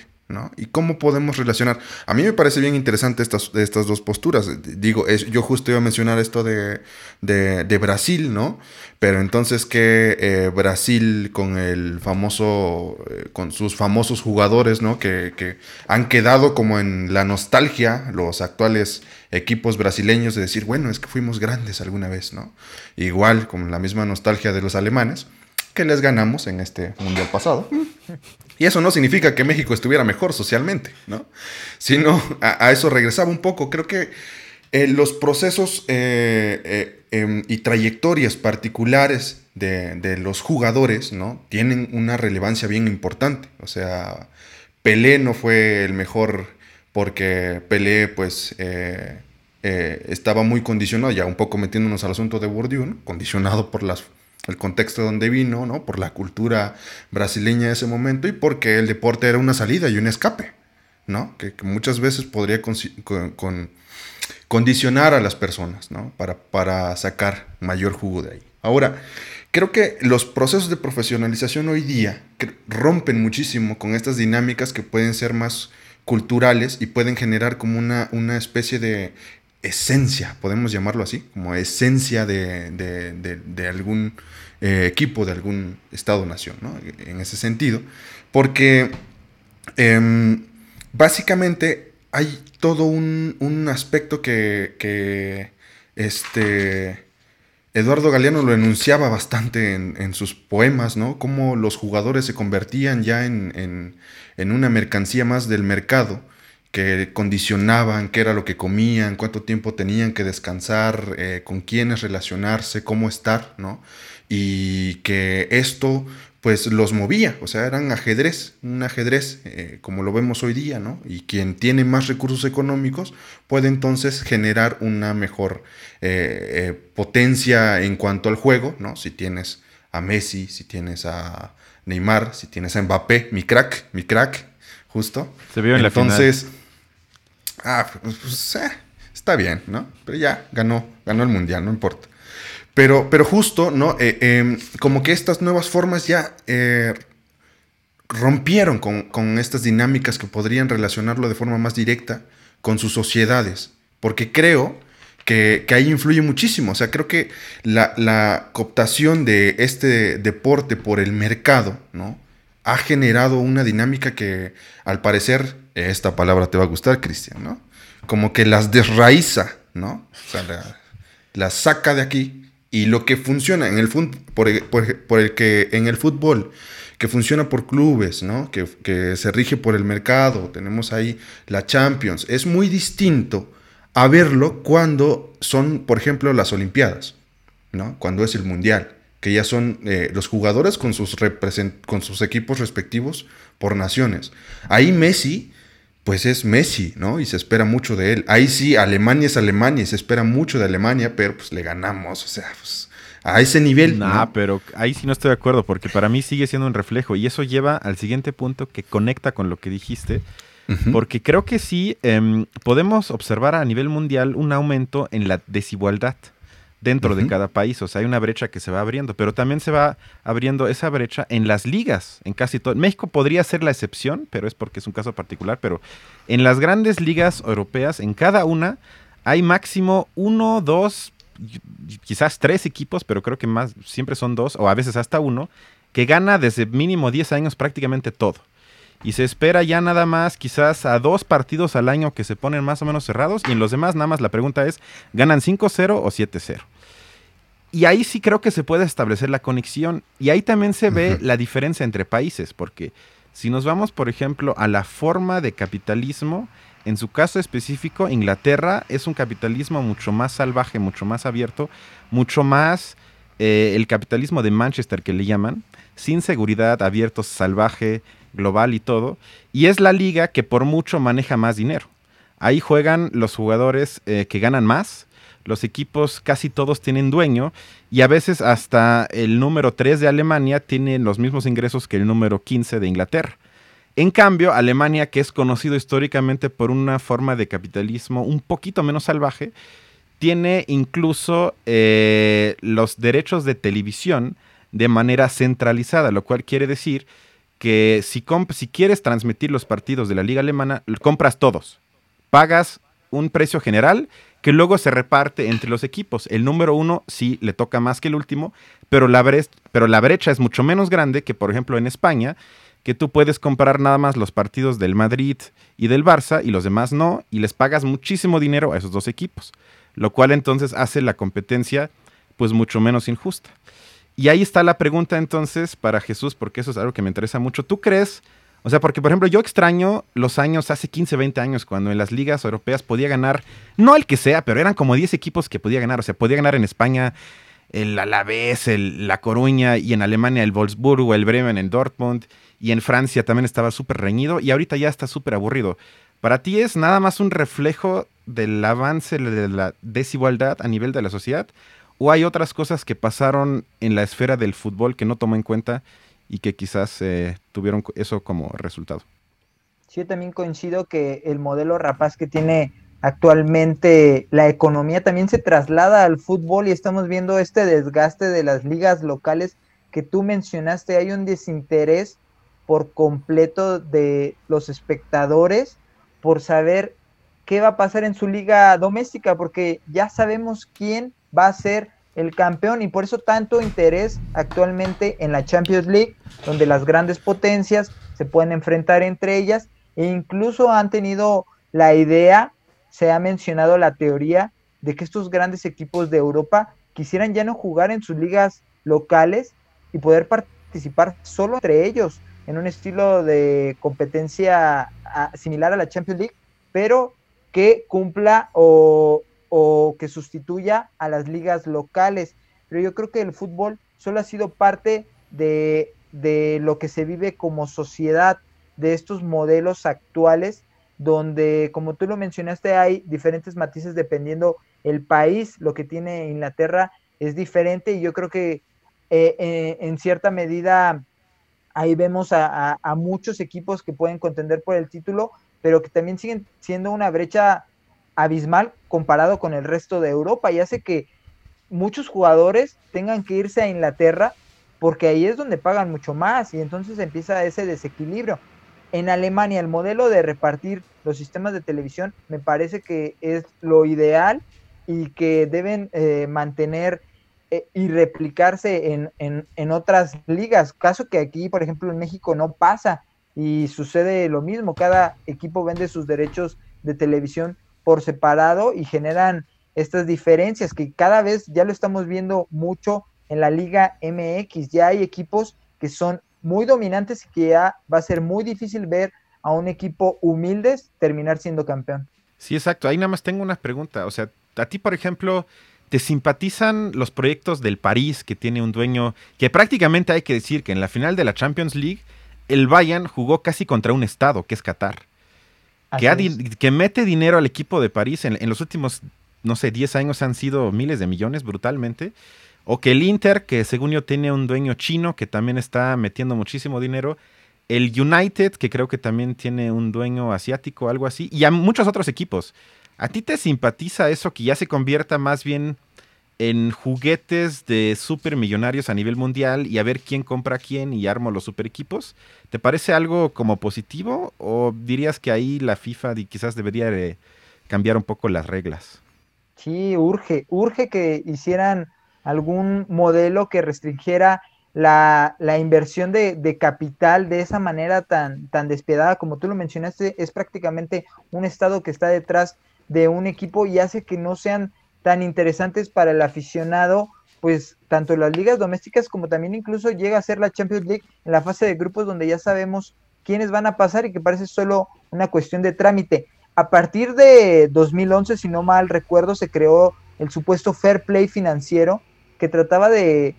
¿Y cómo podemos relacionar? A mí me parece bien interesante estas, estas dos posturas. Digo, yo justo iba a mencionar esto de, de, Brasil, ¿no? Pero entonces que eh, Brasil con el famoso, eh, con sus famosos jugadores, ¿no? Que, que, han quedado como en la nostalgia, los actuales equipos brasileños, de decir, bueno, es que fuimos grandes alguna vez, ¿no? Igual, con la misma nostalgia de los alemanes que les ganamos en este mundial pasado. Y eso no significa que México estuviera mejor socialmente, ¿no? Sino a, eso regresaba un poco. Creo que eh, los procesos eh, eh, em, y trayectorias particulares de, los jugadores, ¿no? Tienen una relevancia bien importante. O sea, Pelé no fue el mejor porque Pelé, pues, estaba muy condicionado, ya un poco metiéndonos al asunto de Bourdieu, condicionado por las el contexto donde vino, ¿no? Por la cultura brasileña de ese momento y porque el deporte era una salida y un escape, ¿no? Que, muchas veces podría con, condicionar a las personas, ¿no? Para, para sacar mayor jugo de ahí. Ahora, creo que los procesos de profesionalización hoy día rompen muchísimo con estas dinámicas que pueden ser más culturales y pueden generar como una, una especie de esencia, podemos llamarlo así, como esencia de, algún eh, equipo, de algún Estado-nación, ¿no? En ese sentido, porque em, básicamente hay todo un, aspecto que, este, Eduardo Galeano lo enunciaba bastante en, sus poemas, ¿no? Cómo los jugadores se convertían ya en, en una mercancía más del mercado que condicionaban qué era lo que comían, cuánto tiempo tenían que descansar, eh, con quiénes relacionarse, cómo estar, ¿no? Y que esto pues los movía, o sea, eran ajedrez, un ajedrez eh, como lo vemos hoy día, ¿no? Y quien tiene más recursos económicos puede entonces generar una mejor eh, potencia en cuanto al juego, ¿no? Si tienes a Messi, si tienes a Neymar, si tienes a Mbappé, mi crack, mi crack, justo. Se vio en entonces, la final ah, pues, pues eh, está bien, ¿no? Pero ya ganó, ganó el mundial, no importa. Pero, pero justo, ¿no? Eh, em, como que estas nuevas formas ya eh, rompieron con, estas dinámicas que podrían relacionarlo de forma más directa con sus sociedades. Porque creo que, ahí influye muchísimo. O sea, creo que la, la, cooptación de este deporte por el mercado, ¿no? Ha generado una dinámica que, al parecer, esta palabra te va a gustar, Cristian, ¿no? Como que las desraiza, ¿no? O sea, las saca de aquí y lo que funciona en el por, por, el que en el fútbol que funciona por clubes, ¿no? Que, que se rige por el mercado, tenemos ahí la Champions. Es muy distinto a verlo cuando son, por ejemplo, las Olimpiadas, ¿no? Cuando es el Mundial, que ya son eh, los jugadores con sus, con sus equipos respectivos por naciones. Ahí Messi, pues es Messi, ¿no? Y se espera mucho de él. Ahí sí, Alemania es Alemania y se espera mucho de Alemania, pero pues le ganamos, o sea, pues a ese nivel. ¿no? pero ahí sí no estoy de acuerdo, porque para mí sigue siendo un reflejo y eso lleva al siguiente punto que conecta con lo que dijiste porque creo que sí em, podemos observar a nivel mundial un aumento en la desigualdad dentro de cada país. O sea, hay una brecha que se va abriendo, pero también se va abriendo esa brecha en las ligas, en casi todo. México podría ser la excepción, pero es porque es un caso particular, pero en las grandes ligas europeas, en cada una, hay máximo uno, dos, quizás tres equipos, pero creo que más, siempre son dos, o a veces hasta uno, que gana desde mínimo 10 años prácticamente todo y se espera ya nada más quizás a dos partidos al año que se ponen más o menos cerrados y en los demás nada más la pregunta es, ¿ganan 5-0 o 7-0? Y ahí sí creo que se puede establecer la conexión y ahí también se ve la diferencia entre países, porque si nos vamos, por ejemplo, a la forma de capitalismo, en su caso específico, Inglaterra es un capitalismo mucho más salvaje, mucho más abierto, mucho más eh, el capitalismo de Manchester que le llaman, sin seguridad, abierto, salvaje, global y todo, y es la liga que por mucho maneja más dinero. Ahí juegan los jugadores eh, que ganan más, los equipos casi todos tienen dueño y a veces hasta el número 3 de Alemania tiene los mismos ingresos que el número 15 de Inglaterra. En cambio, Alemania, que es conocido históricamente por una forma de capitalismo un poquito menos salvaje, tiene incluso eh, los derechos de televisión de manera centralizada, lo cual quiere decir que si, si quieres transmitir los partidos de la liga alemana, compras todos. Pagas un precio general que luego se reparte entre los equipos. El número uno sí le toca más que el último, pero la, pero la brecha es mucho menos grande que, por ejemplo, en España, que tú puedes comprar nada más los partidos del Madrid y del Barça y los demás no, y les pagas muchísimo dinero a esos dos equipos, lo cual entonces hace la competencia pues mucho menos injusta. Y ahí está la pregunta entonces para Jesús, porque eso es algo que me interesa mucho. ¿Tú crees? O sea, porque por ejemplo yo extraño los años, hace 15, 20 años, cuando en las ligas europeas podía ganar, no el que sea, pero eran como 10 equipos que podía ganar. O sea, podía ganar en España el Alavés, el La Coruña, y en Alemania el Wolfsburgo, el Bremen, en Dortmund, y en Francia también estaba súper reñido, y ahorita ya está súper aburrido. ¿Para ti es nada más un reflejo del avance de la desigualdad a nivel de la sociedad? ¿O hay otras cosas que pasaron en la esfera del fútbol que no tomó en cuenta y que quizás eh, tuvieron eso como resultado? Sí, yo también coincido que el modelo rapaz que tiene actualmente la economía también se traslada al fútbol y estamos viendo este desgaste de las ligas locales que tú mencionaste. Hay un desinterés por completo de los espectadores por saber qué va a pasar en su liga doméstica, porque ya sabemos quién va a ser el campeón. Y por eso tanto interés actualmente en la Champions League, donde las grandes potencias se pueden enfrentar entre ellas. E incluso han tenido la idea, se ha mencionado la teoría de que estos grandes equipos de Europa quisieran ya no jugar en sus ligas locales y poder participar solo entre ellos en un estilo de competencia similar a la Champions League, pero que cumpla o o que sustituya a las ligas locales. Pero yo creo que el fútbol solo ha sido parte de, lo que se vive como sociedad, de estos modelos actuales, donde, como tú lo mencionaste, hay diferentes matices dependiendo el país, lo que tiene Inglaterra es diferente y yo creo que eh, eh, en cierta medida ahí vemos a, muchos equipos que pueden contender por el título, pero que también siguen siendo una brecha abismal comparado con el resto de Europa y hace que muchos jugadores tengan que irse a Inglaterra porque ahí es donde pagan mucho más y entonces empieza ese desequilibrio. En Alemania el modelo de repartir los sistemas de televisión me parece que es lo ideal y que deben eh, mantener eh, y replicarse en, en, en, otras ligas, caso que aquí, por ejemplo, en México no pasa y sucede lo mismo, cada equipo vende sus derechos de televisión por separado y generan estas diferencias que cada vez ya lo estamos viendo mucho en la Liga MX. Ya hay equipos que son muy dominantes y que ya va a ser muy difícil ver a un equipo humildes terminar siendo campeón. Sí, exacto. Ahí nada más tengo una pregunta. O sea, a ti, por ejemplo, ¿te simpatizan los proyectos del París que tiene un dueño que prácticamente hay que decir que en la final de la Champions League el Bayern jugó casi contra un estado, que es Qatar? Que, que, mete dinero al equipo de París en, en los últimos, no sé, 10 años han sido miles de millones brutalmente. O que el Inter, que según yo tiene un dueño chino que también está metiendo muchísimo dinero. El United, que creo que también tiene un dueño asiático, algo así. Y a muchos otros equipos. ¿A ti te simpatiza eso que ya se convierta más bien en juguetes de supermillonarios a nivel mundial y a ver quién compra a quién y armo los super equipos? ¿Te parece algo como positivo o dirías que ahí la FIFA quizás debería cambiar un poco las reglas? Sí, urge, urge que hicieran algún modelo que restringiera la, inversión de, capital de esa manera tan, tan despiadada como tú lo mencionaste, es prácticamente un estado que está detrás de un equipo y hace que no sean tan interesantes para el aficionado, pues tanto las ligas domésticas como también incluso llega a ser la Champions League en la fase de grupos donde ya sabemos quiénes van a pasar y que parece solo una cuestión de trámite. A partir de 2011, si no mal recuerdo, se creó el supuesto fair play financiero que trataba de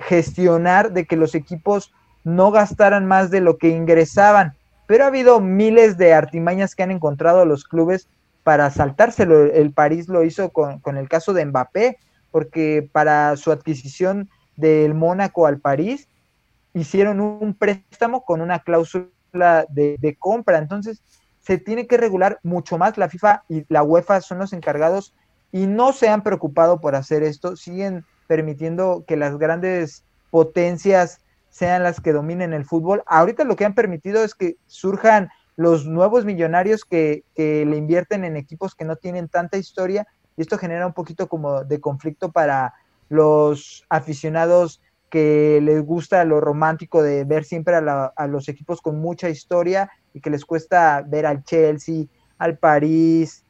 gestionar de que los equipos no gastaran más de lo que ingresaban. Pero ha habido miles de artimañas que han encontrado los clubes para saltárselo. El París lo hizo con, el caso de Mbappé, porque para su adquisición del Mónaco al París hicieron un préstamo con una cláusula de, de compra. Entonces se tiene que regular mucho más. La FIFA y la UEFA son los encargados y no se han preocupado por hacer esto. Siguen permitiendo que las grandes potencias sean las que dominen el fútbol. Ahorita lo que han permitido es que surjan los nuevos millonarios que, le invierten en equipos que no tienen tanta historia y esto genera un poquito como de conflicto para los aficionados que les gusta lo romántico de ver siempre a, los equipos con mucha historia y que les cuesta ver al Chelsea, al París,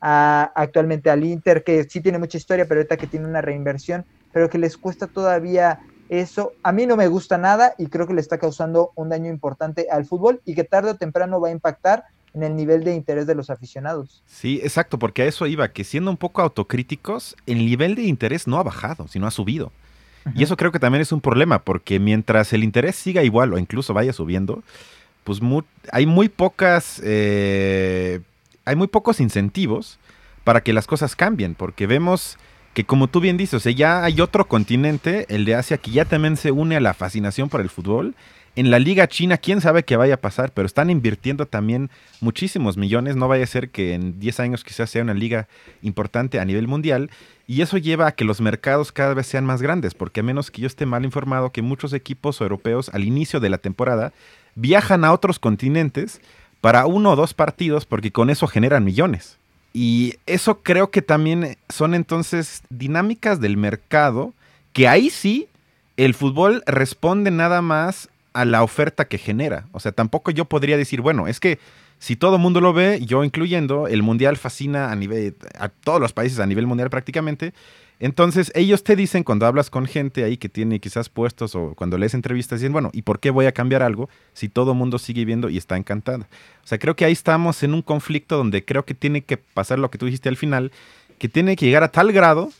actualmente al Inter, que sí tiene mucha historia, pero ahorita que tiene una reinversión, pero que les cuesta todavía eso. A mí no me gusta nada y creo que le está causando un daño importante al fútbol y que tarde o temprano va a impactar en el nivel de interés de los aficionados. Sí, exacto, porque a eso iba, que siendo un poco autocríticos, el nivel de interés no ha bajado, sino ha subido. Y eso creo que también es un problema, porque mientras el interés siga igual o incluso vaya subiendo, pues hay muy pocas eh, hay muy pocos incentivos para que las cosas cambien, porque vemos que como tú bien dices, o sea, ya hay otro continente, el de Asia, que ya también se une a la fascinación por el fútbol. En la Liga China, quién sabe qué vaya a pasar, pero están invirtiendo también muchísimos millones. No vaya a ser que en 10 años quizás sea una liga importante a nivel mundial. Y eso lleva a que los mercados cada vez sean más grandes, porque a menos que yo esté mal informado, que muchos equipos europeos al inicio de la temporada viajan a otros continentes para uno o dos partidos porque con eso generan millones. Y eso creo que también son entonces dinámicas del mercado que ahí sí el fútbol responde nada más a la oferta que genera. O sea, tampoco yo podría decir, bueno, es que si todo el mundo lo ve, yo incluyendo, el mundial fascina a nivel a todos los países a nivel mundial prácticamente, entonces, ellos te dicen cuando hablas con gente ahí que tiene quizás puestos o cuando lees entrevistas, dicen, bueno, ¿y por qué voy a cambiar algo si todo mundo sigue viendo y está encantado? O sea, creo que ahí estamos en un conflicto donde creo que tiene que pasar lo que tú dijiste al final, que tiene que llegar a tal grado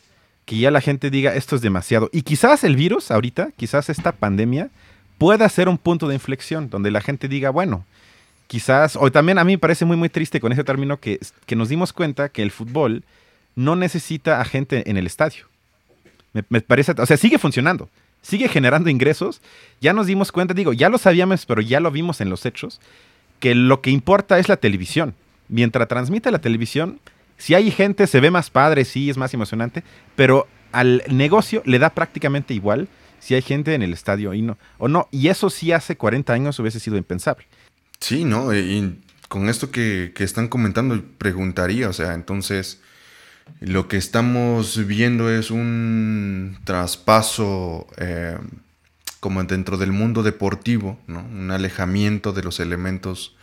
que ya la gente diga, esto es demasiado. Y quizás el virus ahorita, quizás esta pandemia, pueda ser un punto de inflexión donde la gente diga, bueno, quizás, o también a mí me parece muy, muy triste con ese término que, que nos dimos cuenta que el fútbol no necesita a gente en el estadio. Me, parece, o sea, sigue funcionando, sigue generando ingresos. Ya nos dimos cuenta, digo, ya lo sabíamos, pero ya lo vimos en los hechos, que lo que importa es la televisión. Mientras transmite la televisión, si hay gente, se ve más padre, sí, es más emocionante, pero al negocio le da prácticamente igual si hay gente en el estadio y no, o no. Y eso sí hace 40 años hubiese sido impensable. Sí, ¿no? Y con esto que, que están comentando, preguntaría, o sea, entonces lo que estamos viendo es un traspaso eh, como dentro del mundo deportivo, un alejamiento de los elementos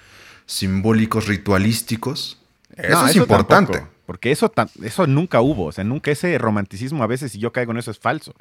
simbólicos ritualísticos. Eso es importante. porque eso, eso nunca hubo, o sea, nunca ese romanticismo a veces, si yo caigo en eso, es falso.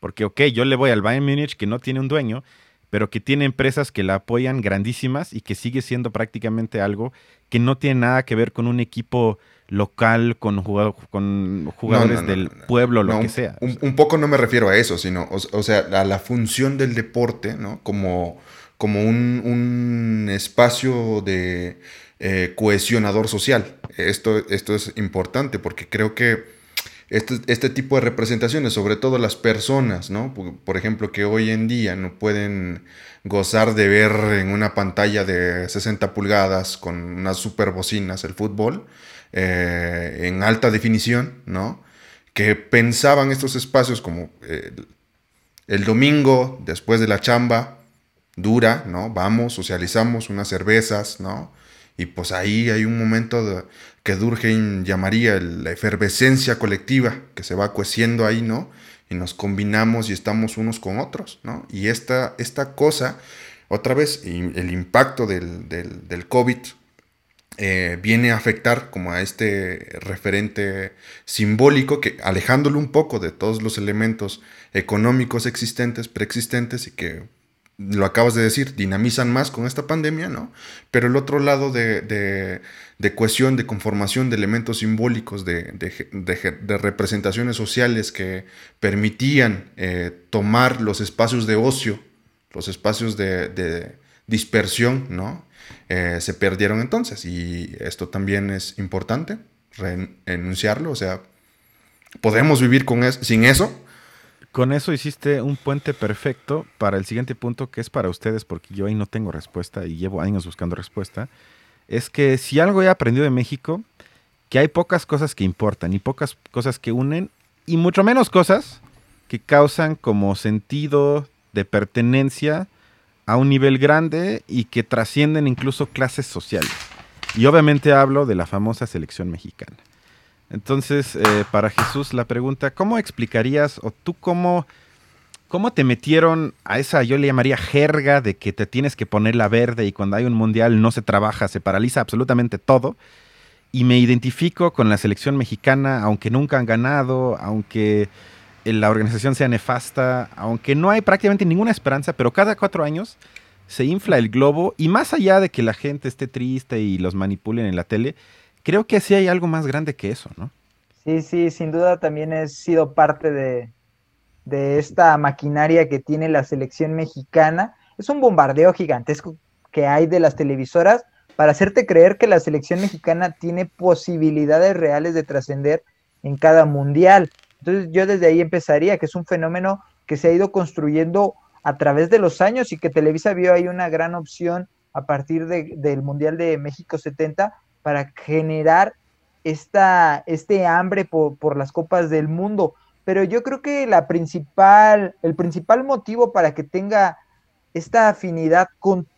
Porque, ok, yo le voy al Bayern Múnich que no tiene un dueño, pero que tiene empresas que la apoyan grandísimas y que sigue siendo prácticamente algo que no tiene nada que ver con un equipo local, con, con jugadores del pueblo, lo que sea. Un, poco no me refiero a eso, sino, o, sea, a la función del deporte, ¿no? Como, como un, espacio de eh, cohesionador social. Esto, esto es importante porque creo que este, este, tipo de representaciones, sobre todo las personas, ¿no? Por, ejemplo, que hoy en día no pueden gozar de ver en una pantalla de 60 pulgadas con unas super bocinas el fútbol eh, en alta definición, ¿no? Que pensaban estos espacios como eh, el domingo, después de la chamba, dura, ¿no? Vamos, socializamos unas cervezas, ¿no? Y pues ahí hay un momento que Durkheim llamaría la efervescencia colectiva que se va cueciendo ahí, ¿no? Y nos combinamos y estamos unos con otros, ¿no? Y esta, esta cosa, otra vez, el impacto del, del, COVID eh, viene a afectar como a este referente simbólico que alejándolo un poco de todos los elementos económicos existentes, preexistentes y que lo acabas de decir, dinamizan más con esta pandemia, ¿no? Pero el otro lado de, de, de de conformación de elementos simbólicos, de, de representaciones sociales que permitían eh, tomar los espacios de ocio, los espacios de, dispersión, ¿no? Eh, se perdieron entonces. Y esto también es importante, enunciarlo, o sea, podemos vivir con sin eso, con eso hiciste un puente perfecto para el siguiente punto que es para ustedes, porque yo ahí no tengo respuesta y llevo años buscando respuesta. Es que si algo he aprendido de México, que hay pocas cosas que importan y pocas cosas que unen y mucho menos cosas que causan como sentido de pertenencia a un nivel grande y que trascienden incluso clases sociales. Y obviamente hablo de la famosa selección mexicana. Entonces, eh, para Jesús, la pregunta, ¿cómo explicarías o tú cómo, cómo te metieron a esa, yo le llamaría jerga de que te tienes que poner la verde y cuando hay un mundial no se trabaja, se paraliza absolutamente todo? Y me identifico con la selección mexicana, aunque nunca han ganado, aunque la organización sea nefasta, aunque no hay prácticamente ninguna esperanza, pero cada cuatro años se infla el globo y más allá de que la gente esté triste y los manipulen en la tele, creo que sí hay algo más grande que eso, ¿no? Sí, sí, sin duda también he sido parte de, esta maquinaria que tiene la selección mexicana. Es un bombardeo gigantesco que hay de las televisoras para hacerte creer que la selección mexicana tiene posibilidades reales de trascender en cada mundial. Entonces yo desde ahí empezaría, que es un fenómeno que se ha ido construyendo a través de los años y que Televisa vio ahí una gran opción a partir del Mundial de México 70 para generar esta, este hambre por, las copas del mundo. Pero yo creo que la principal, el principal motivo para que tenga esta afinidad con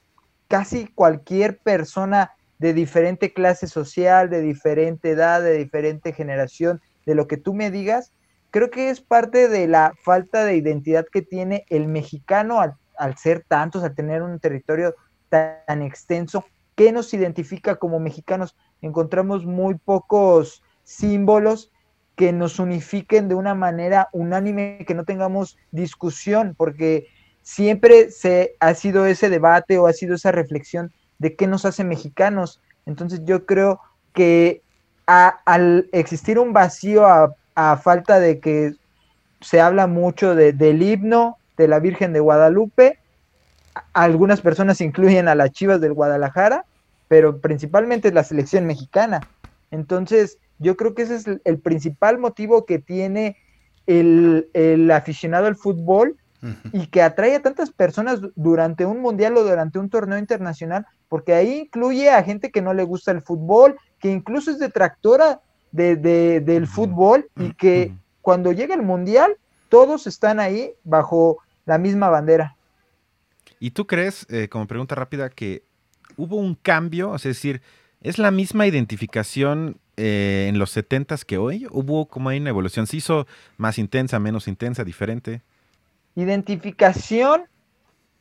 casi cualquier persona de diferente clase social, de diferente edad, de diferente generación, de lo que tú me digas, creo que es parte de la falta de identidad que tiene el mexicano al, al ser tantos, al tener un territorio tan extenso ¿Qué nos identifica como mexicanos? Encontramos muy pocos símbolos que nos unifiquen de una manera unánime, que no tengamos discusión, porque siempre se ha sido ese debate o ha sido esa reflexión de qué nos hace mexicanos. Entonces yo creo que al existir un vacío a, falta de que se habla mucho del himno de la Virgen de Guadalupe, algunas personas incluyen a las Chivas del Guadalajara, pero principalmente la selección mexicana. Entonces, yo creo que ese es el, principal motivo que tiene el, aficionado al fútbol y que atrae a tantas personas durante un mundial o durante un torneo internacional, porque ahí incluye a gente que no le gusta el fútbol, que incluso es detractora de, del fútbol y que cuando llega el mundial, todos están ahí bajo la misma bandera. ¿Y tú crees, eh, como pregunta rápida, que hubo un cambio? Es decir, ¿es la misma identificación eh, en los 70s que hoy? ¿Hubo como hay una evolución? ¿Se hizo más intensa, menos intensa, diferente? Identificación,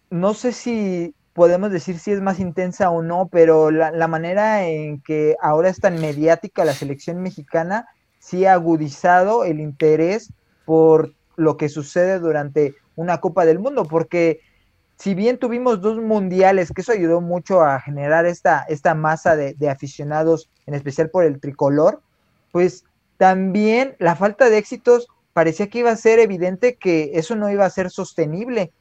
no sé si podemos decir si es más intensa o no, pero la, manera en que ahora es tan mediática la selección mexicana sí ha agudizado el interés por lo que sucede durante una Copa del Mundo, porque si bien tuvimos dos mundiales, que eso ayudó mucho a generar esta, esta masa de aficionados, en especial por el tricolor, pues también la falta de éxitos parecía que iba a ser evidente que eso no iba a ser sostenible,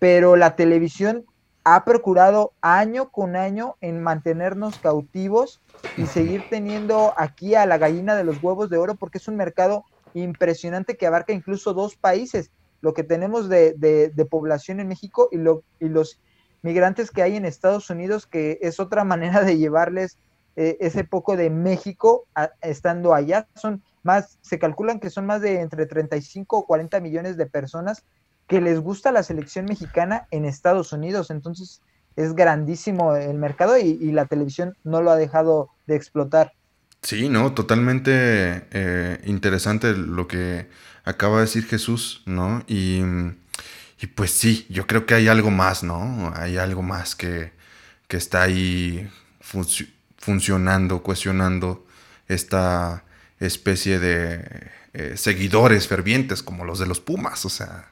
pero la televisión ha procurado año con año en mantenernos cautivos y seguir teniendo aquí a la gallina de los huevos de oro porque es un mercado impresionante que abarca incluso dos países, lo que tenemos de, población en México y, lo, y los migrantes que hay en Estados Unidos, que es otra manera de llevarles eh, ese poco de México estando allá. Son más, se calculan que son más de entre 35 o 40 millones de personas que les gusta la selección mexicana en Estados Unidos. Entonces es grandísimo el mercado y, la televisión no lo ha dejado de explotar. Sí, no, totalmente eh, interesante lo que acaba de decir Jesús, ¿no? Y, pues sí, yo creo que hay algo más, ¿no? Hay algo más que, que está ahí funcionando, cuestionando esta especie de eh, seguidores fervientes como los de los Pumas, o sea,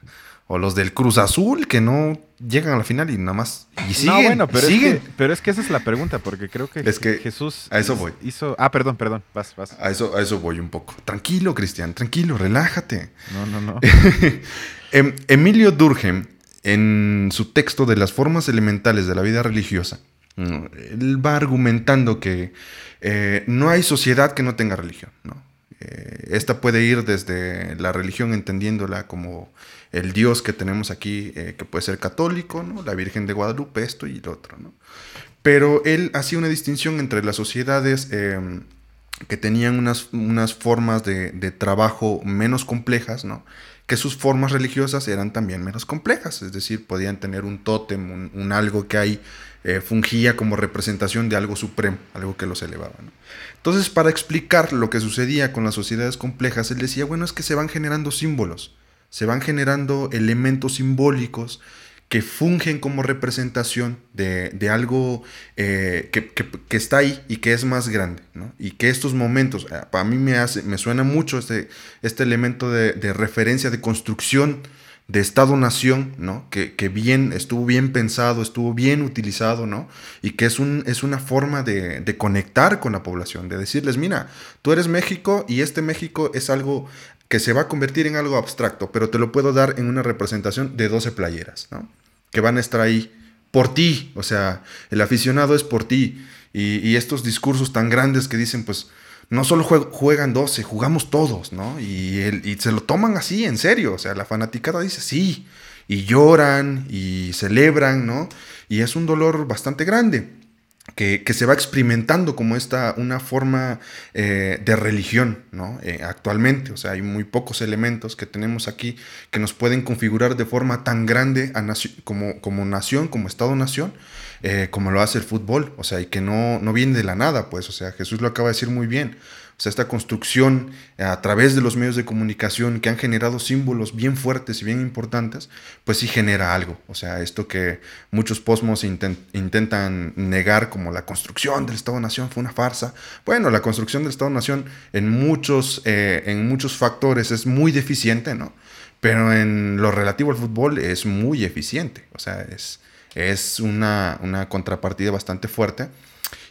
o los del Cruz Azul que no llegan a la final y nada más y siguen, no, bueno, pero, Es que, pero es que esa es la pregunta porque creo que, es que Jesús a eso voy. hizo ah perdón perdón vas vas. A eso a eso voy un poco. Tranquilo Cristian tranquilo relájate. No no no. Em, Emilio Durkheim en su texto de las formas elementales de la vida religiosa mm, él va argumentando que eh, no hay sociedad que no tenga religión ¿no? Eh, esta puede ir desde la religión entendiéndola como el Dios que tenemos aquí, eh, que puede ser católico, ¿no? la Virgen de Guadalupe, esto y lo otro. ¿no? Pero él hacía una distinción entre las sociedades em, que tenían unas, unas formas de, trabajo menos complejas, ¿no? que sus formas religiosas eran también menos complejas, es decir, podían tener un tótem, un, algo que ahí eh, fungía como representación de algo supremo, algo que los elevaba. Entonces, para explicar lo que sucedía con las sociedades complejas, él decía, bueno, es que se van generando símbolos, se van generando elementos simbólicos que fungen como representación de, algo eh, que, está ahí y que es más grande, ¿no? Y que estos momentos, eh, para mí me, hace, me suena mucho este, este elemento de, de referencia, de construcción de Estado-Nación, ¿no? Que, bien, estuvo bien pensado, estuvo bien utilizado, ¿no? Y que es, un, es una forma de, conectar con la población, de decirles, mira, tú eres México y este México es algo que se va a convertir en algo abstracto, pero te lo puedo dar en una representación de 12 playeras, ¿no? Que van a estar ahí por ti, o sea, el aficionado es por ti. Y, y estos discursos tan grandes que dicen, pues, no solo juegan 12, jugamos todos, ¿no? Y, se lo toman así, en serio. O sea, la fanaticada dice sí, y lloran y celebran, ¿no? Y es un dolor bastante grande. Que, se va experimentando como esta, una forma eh, de religión, ¿no? Eh, actualmente, o sea, hay muy pocos elementos que tenemos aquí que nos pueden configurar de forma tan grande como, como nación, como Estado-nación, eh, como lo hace el fútbol, o sea, y que no, no viene de la nada, pues, o sea, Jesús lo acaba de decir muy bien. O sea, esta construcción eh, a través de los medios de comunicación que han generado símbolos bien fuertes y bien importantes, pues sí genera algo. O sea, esto que muchos posmos intentan negar como la construcción del Estado-Nación fue una farsa. Bueno, la construcción del Estado-Nación en muchos, eh, en muchos factores es muy deficiente, ¿no? Pero en lo relativo al fútbol es muy eficiente. O sea, es, es una, contrapartida bastante fuerte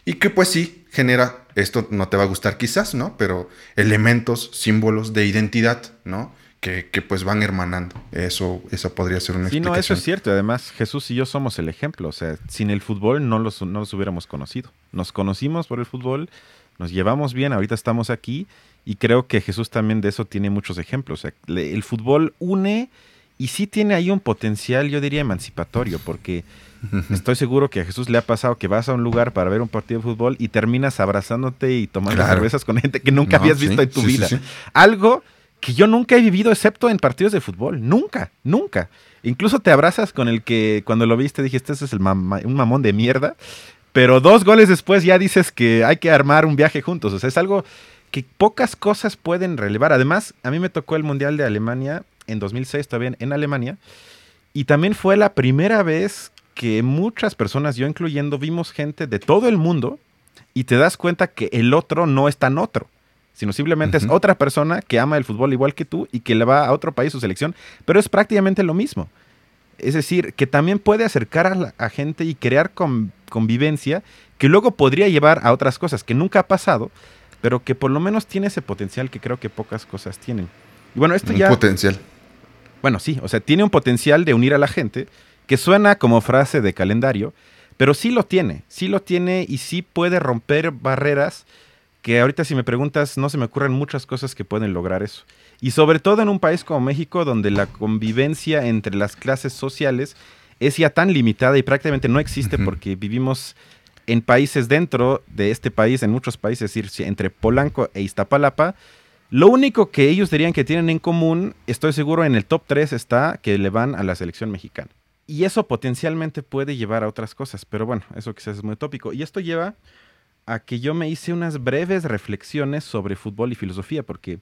y que pues sí genera, esto no te va a gustar quizás, ¿no? Pero elementos, símbolos de identidad, ¿no? Que, pues van hermanando. Eso, eso podría ser una sí, no, eso es cierto. Además, Jesús y yo somos el ejemplo. O sea, sin el fútbol no los, no los hubiéramos conocido. Nos conocimos por el fútbol, nos llevamos bien, ahorita estamos aquí y creo que Jesús también de eso tiene muchos ejemplos. O sea, el fútbol une y sí tiene ahí un potencial, yo diría, emancipatorio, porque estoy seguro que a Jesús le ha pasado que vas a un lugar para ver un partido de fútbol y terminas abrazándote y tomando cervezas con gente que nunca habías visto en tu vida. Algo que yo nunca he vivido excepto en partidos de fútbol. Nunca, nunca. Incluso te abrazas con el que cuando lo viste dijiste, este es el un mamón de mierda. Pero dos goles después ya dices que hay que armar un viaje juntos. O sea, es algo que pocas cosas pueden relevar. Además, a mí me tocó el Mundial de Alemania en 2006 todavía en Alemania. Y también fue la primera vez que muchas personas, yo incluyendo, vimos gente de todo el mundo y te das cuenta que el otro no es tan otro, sino simplemente es otra persona que ama el fútbol igual que tú y que le va a otro país su selección, pero es prácticamente lo mismo. Es decir, que también puede acercar a la gente y crear convivencia que luego podría llevar a otras cosas que nunca ha pasado, pero que por lo menos tiene ese potencial que creo que pocas cosas tienen. Y bueno, esto ya... potencial. Bueno, sí, o sea, tiene un potencial de unir a la gente, que suena como frase de calendario, pero sí lo tiene, sí lo tiene y sí puede romper barreras que ahorita si me preguntas no se me ocurren muchas cosas que pueden lograr eso. Y sobre todo en un país como México donde la convivencia entre las clases sociales es ya tan limitada y prácticamente no existe porque vivimos en países dentro de este país, en muchos países, es decir, entre Polanco e Iztapalapa, lo único que ellos dirían que tienen en común, estoy seguro en el top 3 está que le van a la selección mexicana. Y eso potencialmente puede llevar a otras cosas, pero bueno, eso quizás es muy tópico. Y esto lleva a que yo me hice unas breves reflexiones sobre fútbol y filosofía, porque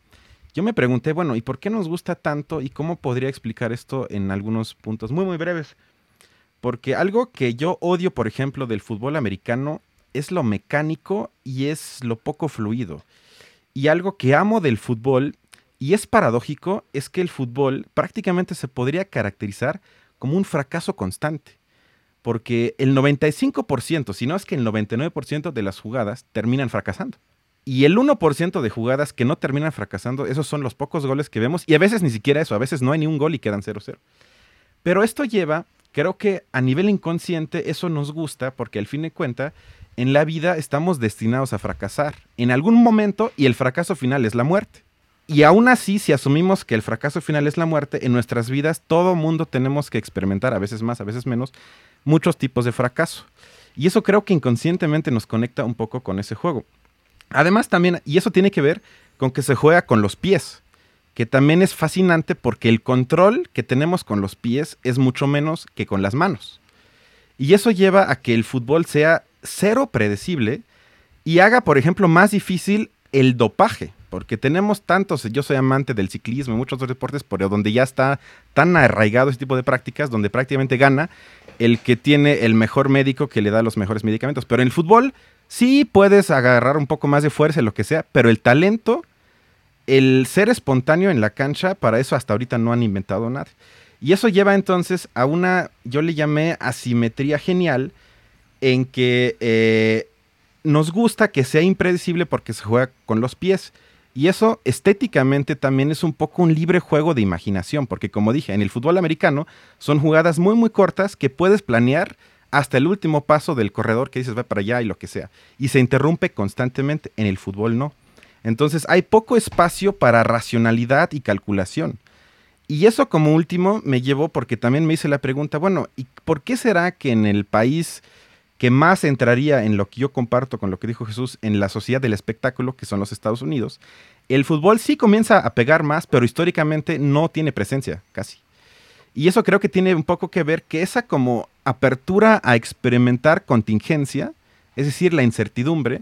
yo me pregunté, bueno, ¿y por qué nos gusta tanto y cómo podría explicar esto en algunos puntos muy, muy breves? Porque algo que yo odio, por ejemplo, del fútbol americano es lo mecánico y es lo poco fluido. Y algo que amo del fútbol, y es paradójico, es que el fútbol prácticamente se podría caracterizar como un fracaso constante. Porque el 95%, si no es que el 99% de las jugadas terminan fracasando. Y el 1% de jugadas que no terminan fracasando, esos son los pocos goles que vemos. Y a veces ni siquiera eso, a veces no hay ni un gol y quedan 0-0. Pero esto lleva, creo que a nivel inconsciente eso nos gusta porque al fin de cuentas en la vida estamos destinados a fracasar en algún momento y el fracaso final es la muerte. Y aún así, si asumimos que el fracaso final es la muerte, en nuestras vidas todo mundo tenemos que experimentar, a veces más, a veces menos, muchos tipos de fracaso. Y eso creo que inconscientemente nos conecta un poco con ese juego. Además también, y eso tiene que ver con que se juega con los pies, que también es fascinante porque el control que tenemos con los pies es mucho menos que con las manos. Y eso lleva a que el fútbol sea cero predecible y haga, por ejemplo, más difícil el dopaje, porque tenemos tantos, yo soy amante del ciclismo y muchos otros deportes, pero donde ya está tan arraigado ese tipo de prácticas, donde prácticamente gana el que tiene el mejor médico que le da los mejores medicamentos. Pero en el fútbol sí puedes agarrar un poco más de fuerza, lo que sea, pero el talento, el ser espontáneo en la cancha, para eso hasta ahorita no han inventado nada. Y eso lleva entonces a una, yo le llamé asimetría genial, en que eh, nos gusta que sea impredecible porque se juega con los pies. Y eso estéticamente también es un poco un libre juego de imaginación, porque como dije, en el fútbol americano son jugadas muy muy cortas que puedes planear hasta el último paso del corredor que dices va para allá y lo que sea. Y se interrumpe constantemente, en el fútbol no. Entonces hay poco espacio para racionalidad y calculación. Y eso como último me llevó porque también me hice la pregunta, bueno, ¿y por qué será que en el país que más entraría en lo que yo comparto con lo que dijo Jesús en la sociedad del espectáculo, que son los Estados Unidos, el fútbol sí comienza a pegar más, pero históricamente no tiene presencia casi. Y eso creo que tiene un poco que ver que esa como apertura a experimentar contingencia, es decir, la incertidumbre,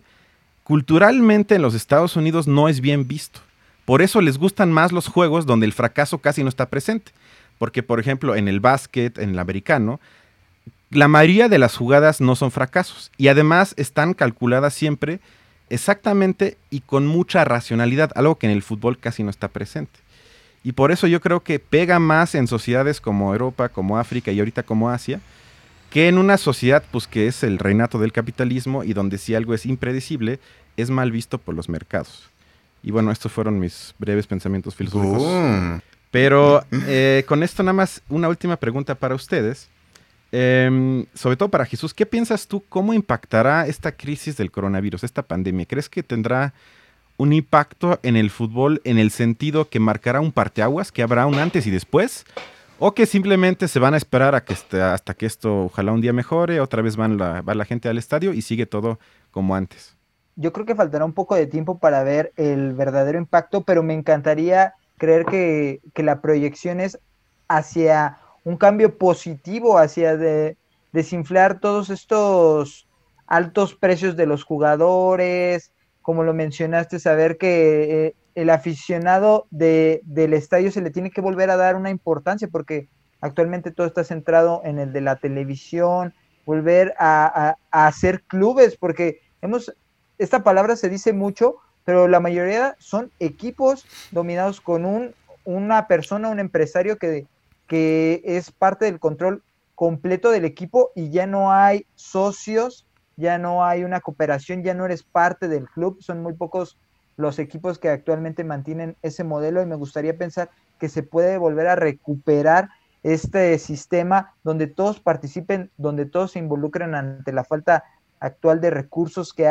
culturalmente en los Estados Unidos no es bien visto. Por eso les gustan más los juegos donde el fracaso casi no está presente. Porque, por ejemplo, en el básquet, en el americano, la mayoría de las jugadas no son fracasos y además están calculadas siempre exactamente y con mucha racionalidad, algo que en el fútbol casi no está presente. Y por eso yo creo que pega más en sociedades como Europa, como África y ahorita como Asia, que en una sociedad pues que es el reinato del capitalismo y donde si algo es impredecible es mal visto por los mercados. Y bueno, estos fueron mis breves pensamientos filosóficos. Pero eh, con esto nada más una última pregunta para ustedes. Em, sobre todo para Jesús, ¿qué piensas tú? ¿Cómo impactará esta crisis del coronavirus, esta pandemia? ¿Crees que tendrá un impacto en el fútbol en el sentido que marcará un parteaguas, que habrá un antes y después? ¿O que simplemente se van a esperar a que hasta que esto ojalá un día mejore, otra vez va la gente al estadio y sigue todo como antes? Yo creo que faltará un poco de tiempo para ver el verdadero impacto, pero me encantaría creer que la proyección es hacia un cambio positivo hacia de, desinflar todos estos altos precios de los jugadores, como lo mencionaste, saber que eh, el aficionado de, del estadio se le tiene que volver a dar una importancia porque actualmente todo está centrado en el de la televisión, volver a, a hacer clubes, porque hemos, esta palabra se dice mucho, pero la mayoría son equipos dominados con un, una persona, un empresario que que es parte del control completo del equipo y ya no hay socios, ya no hay una cooperación, ya no eres parte del club, son muy pocos los equipos que actualmente mantienen ese modelo y me gustaría pensar que se puede volver a recuperar este sistema donde todos participen, donde todos se involucren ante la falta actual de recursos que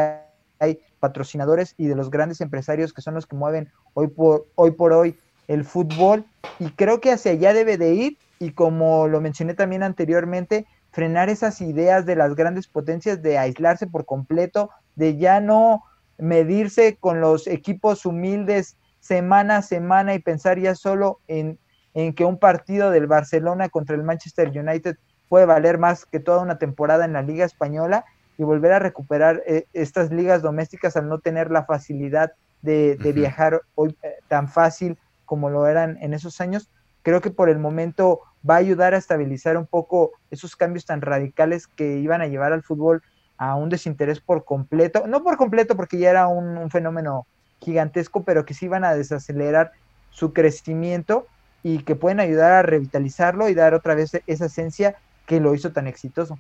hay, patrocinadores y de los grandes empresarios que son los que mueven hoy por hoy, por hoy el fútbol y creo que hacia allá debe de ir y como lo mencioné también anteriormente, frenar esas ideas de las grandes potencias de aislarse por completo, de ya no medirse con los equipos humildes semana a semana y pensar ya solo en, en que un partido del Barcelona contra el Manchester United puede valer más que toda una temporada en la Liga Española y volver a recuperar eh, estas ligas domésticas al no tener la facilidad de, viajar hoy eh, tan fácil como lo eran en esos años, creo que por el momento va a ayudar a estabilizar un poco esos cambios tan radicales que iban a llevar al fútbol a un desinterés por completo, no por completo porque ya era un, fenómeno gigantesco, pero que sí iban a desacelerar su crecimiento y que pueden ayudar a revitalizarlo y dar otra vez esa esencia que lo hizo tan exitoso.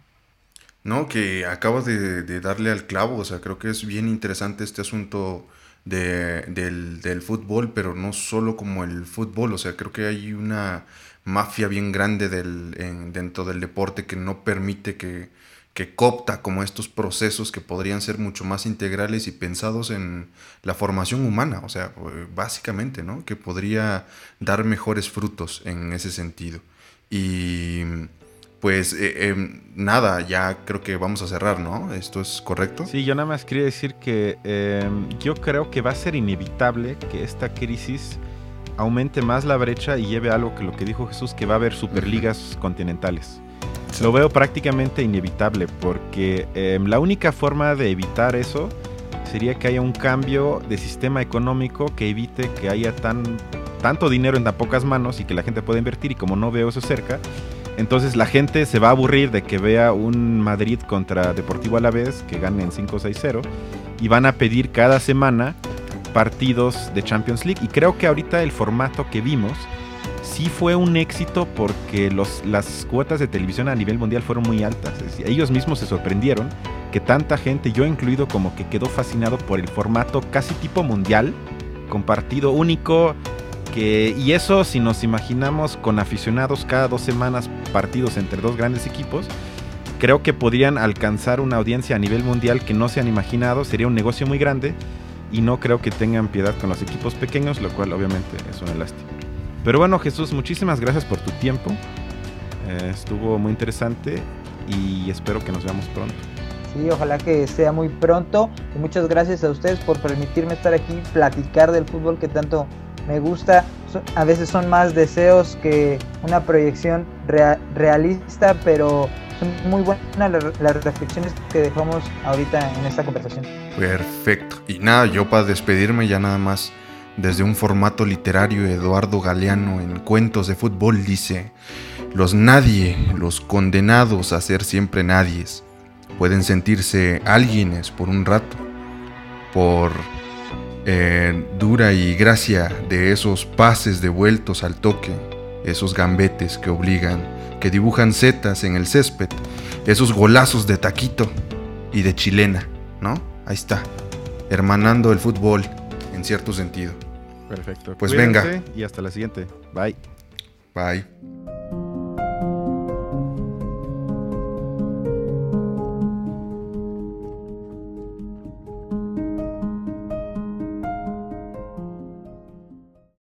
No, que acabas de, darle al clavo, o sea, creo que es bien interesante este asunto de, del, del, fútbol, pero no solo como el fútbol, o sea, creo que hay una mafia bien grande del, dentro del deporte que no permite que, que copta como estos procesos que podrían ser mucho más integrales y pensados en la formación humana, o sea, básicamente, ¿no? Que podría dar mejores frutos en ese sentido. Y pues eh, em, nada, ya creo que vamos a cerrar, ¿no? ¿Esto es correcto? Sí, yo nada más quería decir que em, yo creo que va a ser inevitable que esta crisis aumente más la brecha y lleve a algo que lo que dijo Jesús, que va a haber superligas continentales. Lo veo prácticamente inevitable porque em, la única forma de evitar eso sería que haya un cambio de sistema económico que evite que haya tan, tanto dinero en tan pocas manos y que la gente pueda invertir y como no veo eso cerca, entonces la gente se va a aburrir de que vea un Madrid contra Deportivo Alavés que ganen 5-6-0 y van a pedir cada semana partidos de Champions League. Y creo que ahorita el formato que vimos sí fue un éxito porque los, las cuotas de televisión a nivel mundial fueron muy altas. ellos mismos se sorprendieron que tanta gente, yo incluido, como que quedó fascinado por el formato casi tipo mundial, con partido único, y eso si nos imaginamos con aficionados cada dos semanas partidos entre dos grandes equipos, creo que podrían alcanzar una audiencia a nivel mundial que no se han imaginado, sería un negocio muy grande y no creo que tengan piedad con los equipos pequeños, lo cual obviamente es una lástima. Pero bueno Jesús, muchísimas gracias por tu tiempo, eh, estuvo muy interesante y espero que nos veamos pronto. Sí, ojalá que sea muy pronto y muchas gracias a ustedes por permitirme estar aquí, platicar del fútbol que tanto me gusta. A veces son más deseos que una proyección realista, pero son muy buenas las reflexiones que dejamos ahorita en esta conversación. Perfecto. Y nada, yo para despedirme ya nada más. Desde un formato literario, Eduardo Galeano en Cuentos de Fútbol dice, los nadie, los condenados a ser siempre nadies, pueden sentirse alguienes por un rato, por eh, dura y gracia de esos pases devueltos al toque, esos gambetes que obligan, que dibujan setas en el césped, esos golazos de taquito y de chilena, ¿no? Ahí está, hermanando el fútbol en cierto sentido. Perfecto. Pues venga. Y hasta la siguiente. Bye. Bye.